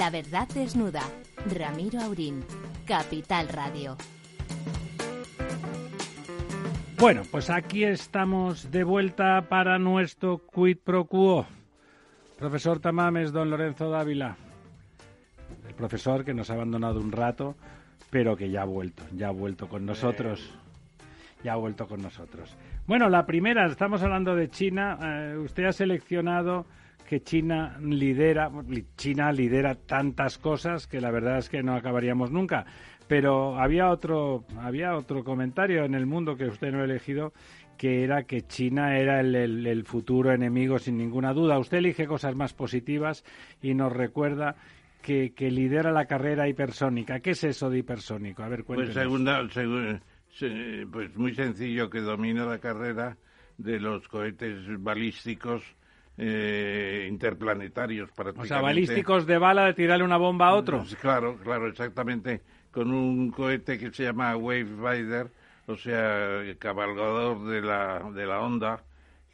La verdad desnuda. Ramiro Aurín. Capital Radio. Bueno, pues aquí estamos de vuelta para nuestro quid pro quo. Profesor Tamames, don Lorenzo Dávila. El profesor que nos ha abandonado un rato, pero que ya ha vuelto, ya ha vuelto con nosotros. Ya ha vuelto con nosotros. Bueno, la primera, estamos hablando de China. Eh, usted ha seleccionado que China lidera, China lidera tantas cosas que la verdad es que no acabaríamos nunca. Pero había otro, había otro comentario en el mundo que usted no ha elegido, que era que China era el, futuro enemigo sin ninguna duda. Usted elige cosas más positivas y nos recuerda que, lidera la carrera hipersónica. ¿Qué es eso de hipersónico? A ver, pues cuéntenos. Pues, pues muy sencillo, que domina la carrera de los cohetes balísticos eh, interplanetarios O sea, balísticos de bala de tirarle una bomba a otro. Claro, claro, exactamente. Con un cohete que se llama Wave Rider, o sea, el cabalgador de la, de la onda,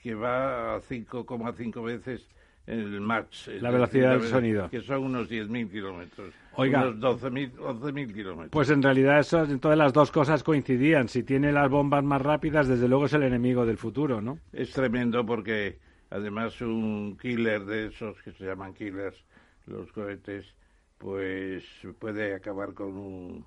que va a 5,5 veces el match. La velocidad del sonido. Que son unos 10.000 kilómetros. Oiga. Unos 12.000 11 kilómetros. Pues en realidad eso, todas las dos cosas coincidían. Si tiene las bombas más rápidas, desde luego es el enemigo del futuro, ¿no? Es tremendo porque además un killer de esos que se llaman killers, los cohetes, pues puede acabar con un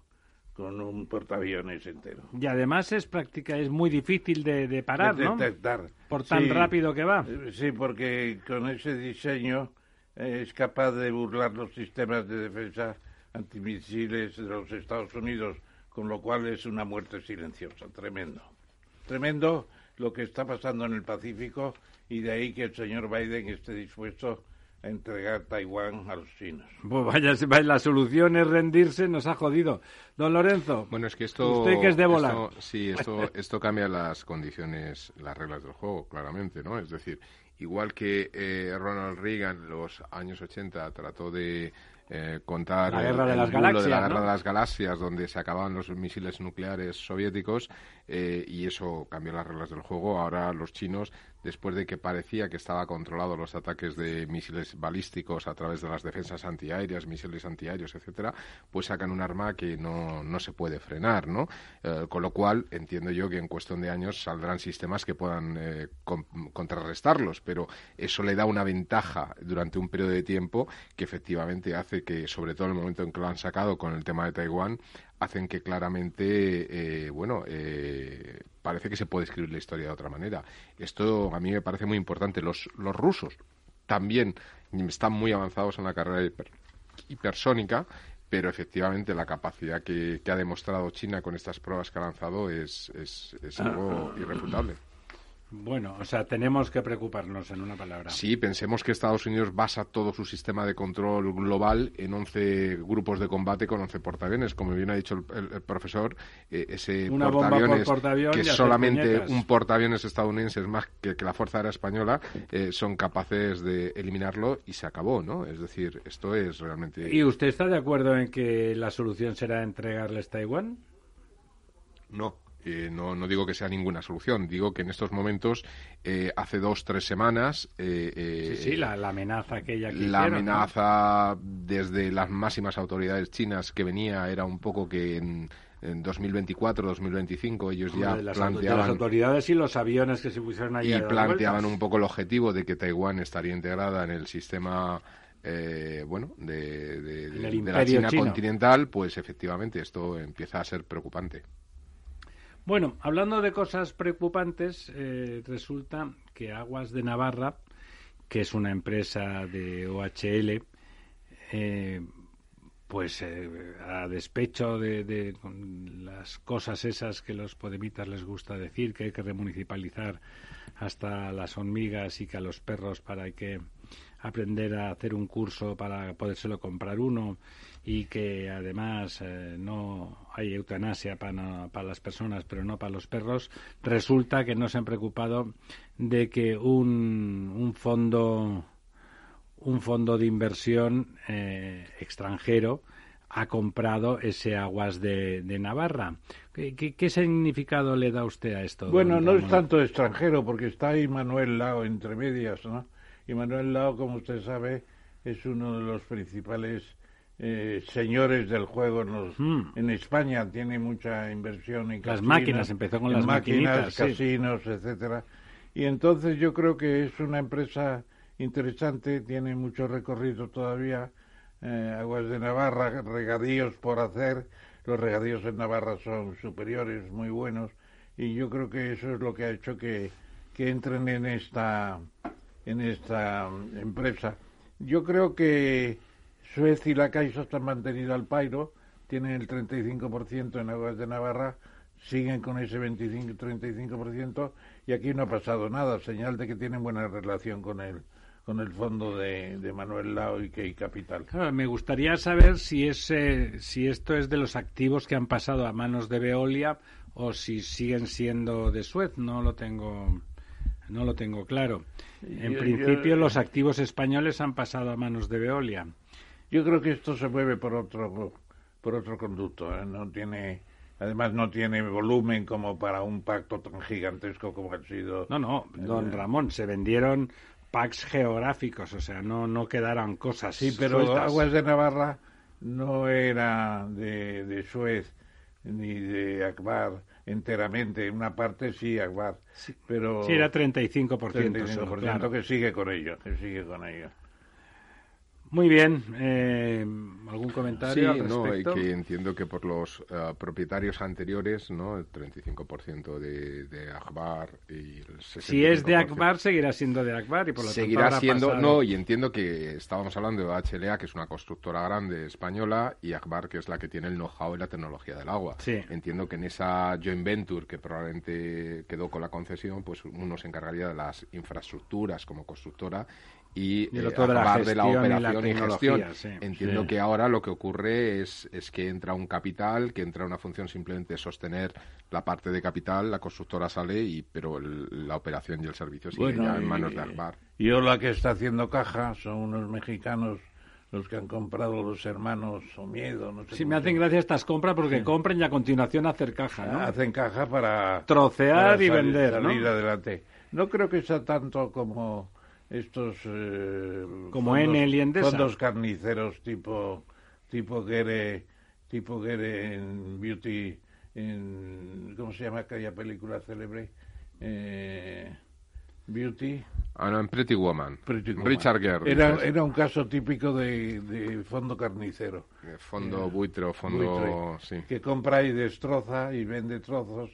con un portaaviones entero. Y además es práctica, es muy difícil de, parar, de detectar. Por tan rápido que va. Eh, sí, porque con ese diseño eh, es capaz de burlar los sistemas de defensa antimisiles de los Estados Unidos, con lo cual es una muerte silenciosa, tremendo. Tremendo lo que está pasando en el Pacífico y de ahí que el señor Biden esté dispuesto entregar Taiwán a los chinos. Pues vaya, la solución es rendirse, nos ha jodido. Don Lorenzo, bueno, es que esto, usted que es de volar. sí, esto, esto cambia las condiciones, las reglas del juego, claramente, ¿no? Es decir, igual que eh, Ronald Reagan en los años 80 trató de eh, contar la guerra, de, las galaxias, de la guerra de las galaxias, donde se acababan los misiles nucleares soviéticos, eh, y eso cambió las reglas del juego. Ahora los chinos después de que parecía que estaba controlado los ataques de misiles balísticos a través de las defensas antiaéreas, misiles antiaéreos, etcétera, pues sacan un arma que no, no se puede frenar, ¿no? Eh, con lo cual entiendo yo que en cuestión de años saldrán sistemas que puedan eh, contrarrestarlos, pero eso le da una ventaja durante un periodo de tiempo que efectivamente hace que, sobre todo en el momento en que lo han sacado con el tema de Taiwán, hacen que claramente, eh, bueno, eh, parece que se puede escribir la historia de otra manera. Esto a mí me parece muy importante. Los, los rusos también están muy avanzados en la carrera hipersónica, pero efectivamente la capacidad que, ha demostrado China con estas pruebas que ha lanzado es, es, es algo irrefutable. Bueno, o sea, tenemos que preocuparnos en una palabra. Sí, pensemos que Estados Unidos basa todo su sistema de control global en 11 grupos de combate con 11 portaaviones. Como bien ha dicho el, profesor, eh, ese portaaviones, que solamente un portaaviones estadounidense es más que, la Fuerza Aérea Española, eh, son capaces de eliminarlo y se acabó, ¿no? Es decir, esto es realmente... ¿Y usted está de acuerdo en que la solución será entregarles Taiwán? No, eh, no, no, digo que sea ninguna solución, digo que en estos momentos, eh, hace dos, tres semanas... Eh, sí, sí, la, amenaza aquella que La amenaza desde las máximas autoridades chinas que venía era un poco que en, en 2024, 2025 ellos ya las, planteaban... las autoridades y los aviones que se pusieron allí. Y planteaban un poco el objetivo de que Taiwán estaría integrada en el sistema... bueno, de, de la China continental, pues efectivamente esto empieza a ser preocupante. Bueno, hablando de cosas preocupantes, eh, resulta que Aguas de Navarra, que es una empresa de OHL, eh, pues eh, a despecho de, las cosas esas que los podemitas les gusta decir, que hay que remunicipalizar hasta las hormigas y que a los perros para que aprender a hacer un curso para podérselo comprar uno y que además eh, no hay eutanasia para, para las personas pero no para los perros, resulta que no se han preocupado de que un, un fondo un fondo de inversión eh, extranjero ha comprado ese aguas de, de Navarra. ¿Qué, ¿Qué, significado le da usted a esto? Bueno, no es tanto extranjero, porque está ahí Manuel Lao entre medias, ¿no? Y Manuel Lao, como usted sabe, es uno de los principales eh, señores del juego en, hmm. en, España. Tiene mucha inversión en Las máquinas, empezó con las máquinas, casinos, etcétera. Y entonces yo creo que es una empresa interesante, tiene mucho recorrido todavía. Eh, Aguas de Navarra, regadíos por hacer. Los regadíos en Navarra son superiores, muy buenos. Y yo creo que eso es lo que ha hecho que, que entren en esta en esta empresa. Yo creo que Suecia y la Caixa están mantenido al pairo, tienen el 35% en aguas de Navarra, siguen con ese 25-35% y aquí no ha pasado nada, señal de que tienen buena relación con el con el fondo de, Manuel Lao y Key Capital. me gustaría saber si, ese, si esto es de los activos que han pasado a manos de Veolia o si siguen siendo de Suez, no lo tengo no lo tengo claro. En principio, los activos españoles han pasado a manos de Veolia. Yo creo que esto se mueve por otro por otro conducto, ¿eh? no tiene Además no tiene volumen como para un pacto tan gigantesco como ha sido. No, no, don Ramón, se vendieron packs geográficos, o sea, no, no quedaron cosas. Sí, pero Aguas de Navarra no era de, de Suez ni de Akbar enteramente, una parte sí Akbar, sí, pero sí era 35%, 35% claro. que sigue con ello, que sigue con ello. Muy bien. Eh, ¿Algún comentario sí, al respecto? No, que entiendo que por los uh, propietarios anteriores, ¿no? El 35% de, de Akbar y el 65%. Si es de Akbar, seguirá siendo de Akbar y por lo Seguirá tanto siendo, pasado... no, y entiendo que estábamos hablando de HLA, que es una constructora grande española, y Akbar, que es la que tiene el know-how y la tecnología del agua. Sí. Entiendo que en esa joint venture que probablemente quedó con la concesión, pues uno se encargaría de las infraestructuras como constructora y, y el eh, otro de la, acabar de la gestión operación y, y, la gestión. Sí. Entiendo Sí. que ahora lo que ocurre es, es que entra un capital, que entra una función simplemente de sostener la parte de capital, la constructora sale, y pero el- la operación y el servicio sigue Bueno, ya en y- manos de Akbar. Y ahora que está haciendo caja son unos mexicanos los que han comprado los hermanos Omiedo. No sé Sí, me hacen gracia estas compras porque compren y a continuación hacer caja, ¿no? Hacen caja para Trocear para y salir- vender, ¿no? salir adelante. No creo que sea tanto como estos eh, Como fondos, Enel y Endesa. fondos carniceros tipo tipo Gere tipo Gere en Beauty en cómo se llama aquella película célebre eh, Beauty Ah, no, en Pretty Woman. Pretty Woman. Richard Gere. Era, era un caso típico de, de fondo carnicero. Fondo Eh, buitre o fondo... buitre, Sí. Que compra y destroza y vende trozos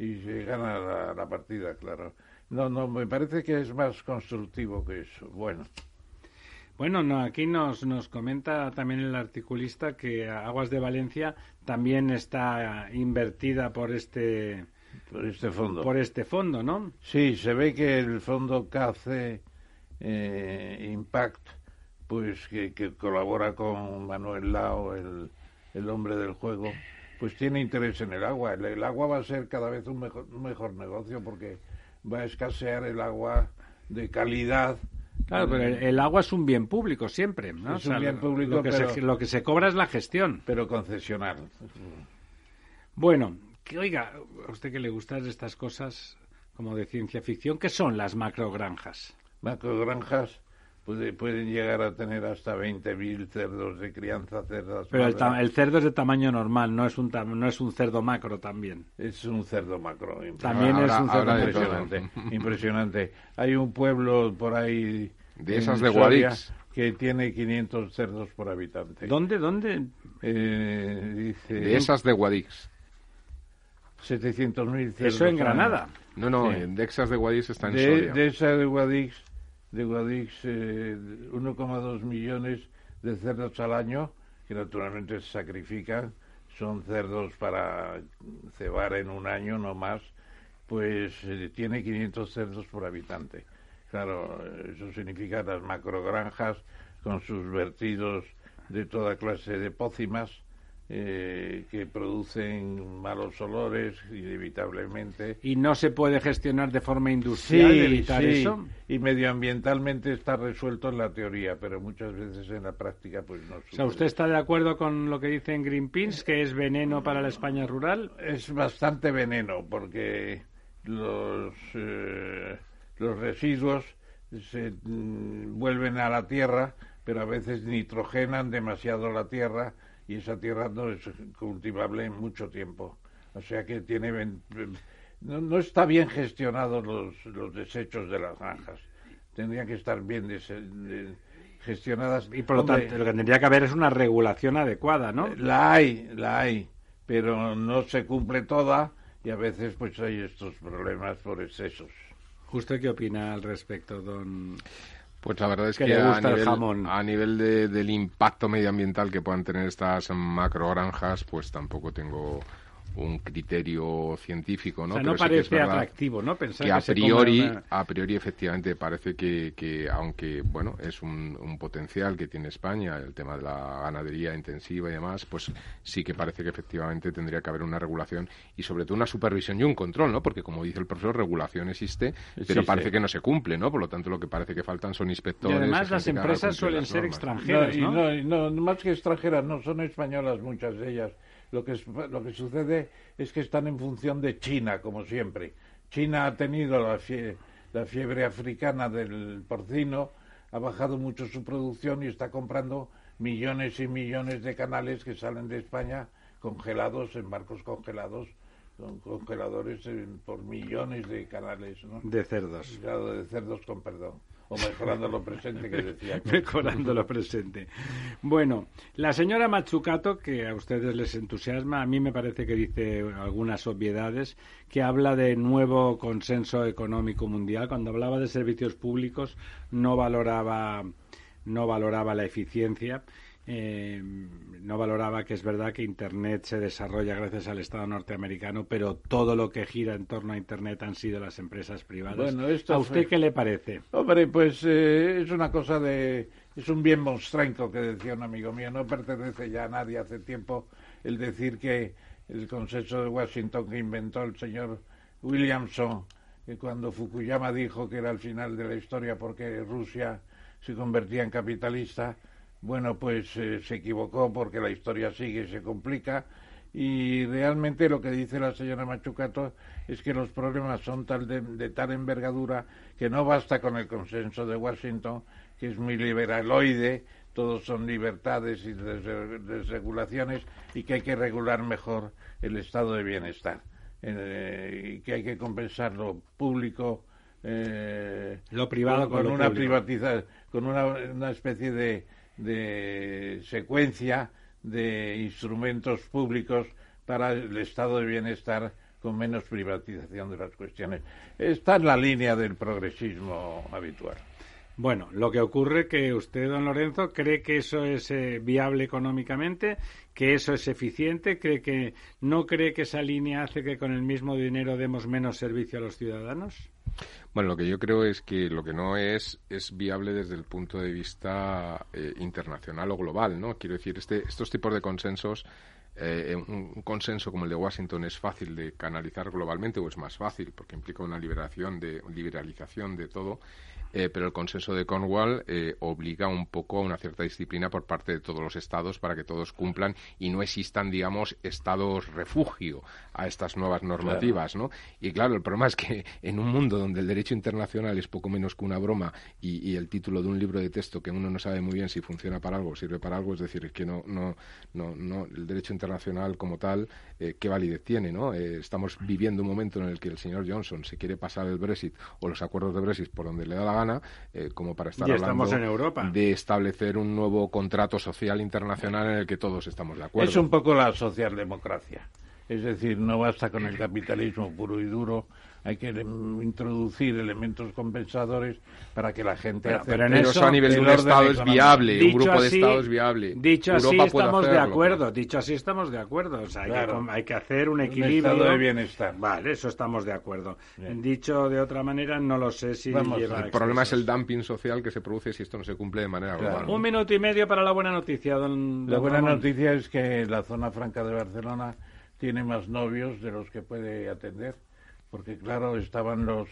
y se gana la, la partida, claro. No, no, me parece que es más constructivo que eso. Bueno, Bueno, no, aquí nos, nos comenta también el articulista que Aguas de Valencia también está invertida por este por este fondo. por este fondo, ¿no? Sí, se ve que el fondo KC eh, Impact, pues que, que colabora con Manuel Lao, el, el hombre del juego, pues tiene interés en el agua. El, el agua va a ser cada vez un mejor, un mejor negocio porque va a escasear el agua de calidad. Claro, pero el, el agua es un bien público siempre, ¿no? Es un bien lo- público, lo, que pero- se, lo que se cobra es la gestión. Pero concesional. Bueno, que oiga, a usted que le gustan estas cosas como de ciencia ficción, ¿qué son las macrogranjas? Macrogranjas pueden llegar a tener hasta 20.000 cerdos de crianza, cerdas. Pero el, el cerdo es de tamaño normal, no es un tam- no es un cerdo macro también. Es un cerdo macro. También Ahora- es un cerdo impresionante. impresionante. Hay un pueblo por ahí. De esas de Guadix. Que tiene 500 cerdos por habitante. ¿Dónde, dónde? Eh, dice. De esas de Guadix. 700.000 cerdos. Eso en Granada. No, no, Sí. en de esas de Guadix está en de, Soria. de esa de Guadix, de Guadix eh, 1,2 millones de cerdos al año, que naturalmente se sacrifican, son cerdos para cebar en un año, no más, pues eh, tiene 500 cerdos por habitante. Claro, eso significa las macrogranjas con sus vertidos de toda clase de pócimas eh, que producen malos olores inevitablemente Y no se puede gestionar de forma industrial, Sí, evitar sí, eso. Y medioambientalmente está resuelto en la teoría, pero muchas veces en la práctica pues no O sea, sucede. ¿usted está de acuerdo con lo que dice en Greenpeace, que es veneno para la España rural? Es bastante veneno porque los, eh, los residuos se mm, vuelven a la tierra, pero a veces nitrogenan demasiado la tierra y esa tierra no es cultivable en mucho tiempo. O sea que tiene no, no está bien gestionados los, los desechos de las granjas. Tendrían que estar bien de- gestionadas. Y por lo Hombre, tanto, lo que tendría que haber es una regulación adecuada, ¿no? La hay, la hay, pero no se cumple toda y a veces pues hay estos problemas por excesos. ¿Usted qué opina al respecto, don...? Pues la verdad es Que a nivel, jamón. a nivel de- del impacto medioambiental que puedan tener estas macrogranjas, pues tampoco tengo un criterio científico, ¿no? o sea, no Pero sí que es parece atractivo, ¿no? Pensar que a priori, una- a priori efectivamente parece que, que aunque bueno es un, un potencial que tiene España el tema de la ganadería intensiva y demás, pues sí que parece que efectivamente tendría que haber una regulación y sobre todo una supervisión y un control, ¿no? Porque como dice el profesor, regulación existe, pero Sí, parece sí. que no se cumple, ¿no? Por lo tanto, lo que parece que faltan son Y inspectores. además gente las empresas suelen las ser extranjeras, y ¿no? no, y no, más que extranjeras, no son españolas muchas de ellas. Lo que, lo que sucede es que están en función de China, como siempre. China ha tenido la, la fiebre africana del porcino, ha bajado mucho su producción y está comprando millones y millones de canales que salen de España congelados en barcos congelados con congeladores por millones de canales ¿no? de cerdos de cerdos con perdón o mejorando lo presente que decía. mejorando lo presente. Bueno, la señora Machucato, que a ustedes les entusiasma, a mí me parece que dice algunas obviedades, que habla de nuevo consenso económico mundial. Cuando hablaba de servicios públicos no valoraba no valoraba la eficiencia eh, no valoraba que es verdad que Internet se desarrolla gracias al Estado norteamericano, pero todo lo que gira en torno a Internet han sido las empresas privadas. ¿A usted qué le parece? Hombre, pues eh, es una cosa de... Es un bien monstrenco que decía un amigo mío. No pertenece ya a nadie hace tiempo el decir que el consenso de Washington que inventó el señor Williamson, que cuando Fukuyama dijo que era el final de la historia porque Rusia se convertía en capitalista, bueno, pues eh, se equivocó porque la historia sigue y se complica. Y realmente lo que dice la señora Machucato es que los problemas son tal de, tal envergadura que no basta con el consenso de Washington, que es muy liberaloide, todos son libertades y desregulaciones y que hay que regular mejor el estado de bienestar. Eh, y que hay que compensar lo público eh, lo privado con, una privatización con una especie de de secuencia de instrumentos públicos para el estado de bienestar con menos privatización de las cuestiones. Está en la línea del progresismo habitual. Bueno, lo que ocurre que usted, don Lorenzo, cree que eso es eh, viable económicamente, que eso es eficiente, cree que no cree que esa línea hace que con el mismo dinero demos menos servicio a los ciudadanos. Bueno, lo que yo creo es que lo que no es es viable desde el punto de vista eh, internacional o global, ¿no? Quiero decir, este, estos tipos de consensos eh, un, consenso como el de Washington es fácil de canalizar globalmente o es más fácil porque implica una liberación de liberalización de todo eh, pero el consenso de Cornwall eh, obliga un poco a una cierta disciplina por parte de todos los estados para que todos cumplan y no existan, digamos, estados refugio a estas nuevas normativas, ¿no? Y claro, el problema es que en un mundo donde el derecho internacional es poco menos que una broma y, el título de un libro de texto que uno no sabe muy bien si funciona para algo o sirve para algo, es decir, que no, no, no, no el derecho internacional como tal, eh, ¿qué validez tiene, no? estamos viviendo un momento en el que el señor Johnson se quiere pasar el Brexit o los acuerdos de Brexit por donde le da la gana eh, como para estar hablando de establecer un nuevo contrato social internacional en el que todos estamos de acuerdo. Es un poco la socialdemocracia. Es decir, no basta con el capitalismo puro y duro, hay que introducir elementos compensadores para que la gente pero, pero en eso a nivel de un Estado es viable, un grupo de Estados viable. Dicho así, estamos de acuerdo. Dicho así, estamos de acuerdo. O sea, hay, que, hacer un equilibrio. Un estado de bienestar. Vale, eso estamos de acuerdo. Dicho de otra manera, no lo sé si El problema es el dumping social que se produce si esto no se cumple de manera global. Un minuto y medio para la buena noticia, don. La buena noticia es que la zona franca de Barcelona tiene más novios de los que puede atender porque claro, estaban los,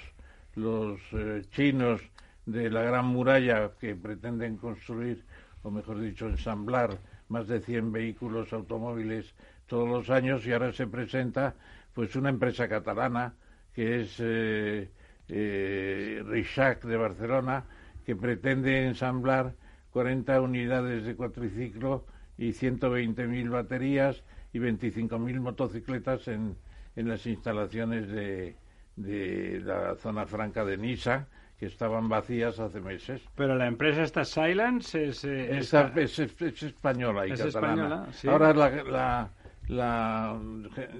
los eh, chinos de la Gran Muralla que pretenden construir, o mejor dicho, ensamblar más de 100 vehículos automóviles todos los años y ahora se presenta pues una empresa catalana que es eh, eh de Barcelona que pretende ensamblar 40 unidades de cuatriciclo y 120.000 baterías y 25.000 motocicletas en, en las instalaciones de, de la zona franca de Nisa, que estaban vacías hace meses. Pero la empresa esta Silence es, eh, es, española y catalana. Ahora la, la,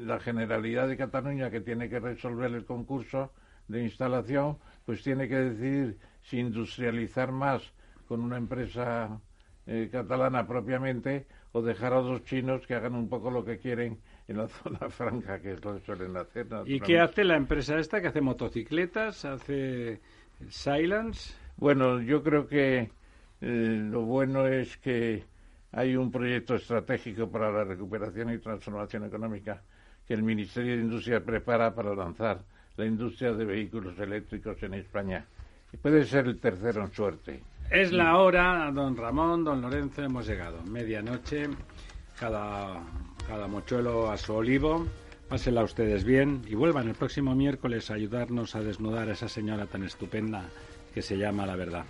la, Generalidad de Cataluña, que tiene que resolver el concurso de instalación, pues tiene que decidir si industrializar más con una empresa eh, catalana propiamente o dejar a dos chinos que hagan un poco lo que quieren en la zona franca, que es lo que suelen hacer. ¿Y qué hace la empresa esta? ¿Que hace motocicletas? ¿Hace Silence? Bueno, yo creo que eh, lo bueno es que hay un proyecto estratégico para la recuperación y transformación económica que el Ministerio de Industria prepara para lanzar la industria de vehículos eléctricos en España. Y puede ser el tercero en suerte. Es la hora, don Ramón, don Lorenzo, hemos llegado. Medianoche, cada cada mochuelo a su olivo. Pásenla ustedes bien y vuelvan el próximo miércoles a ayudarnos a desnudar a esa señora tan estupenda que se llama la verdad.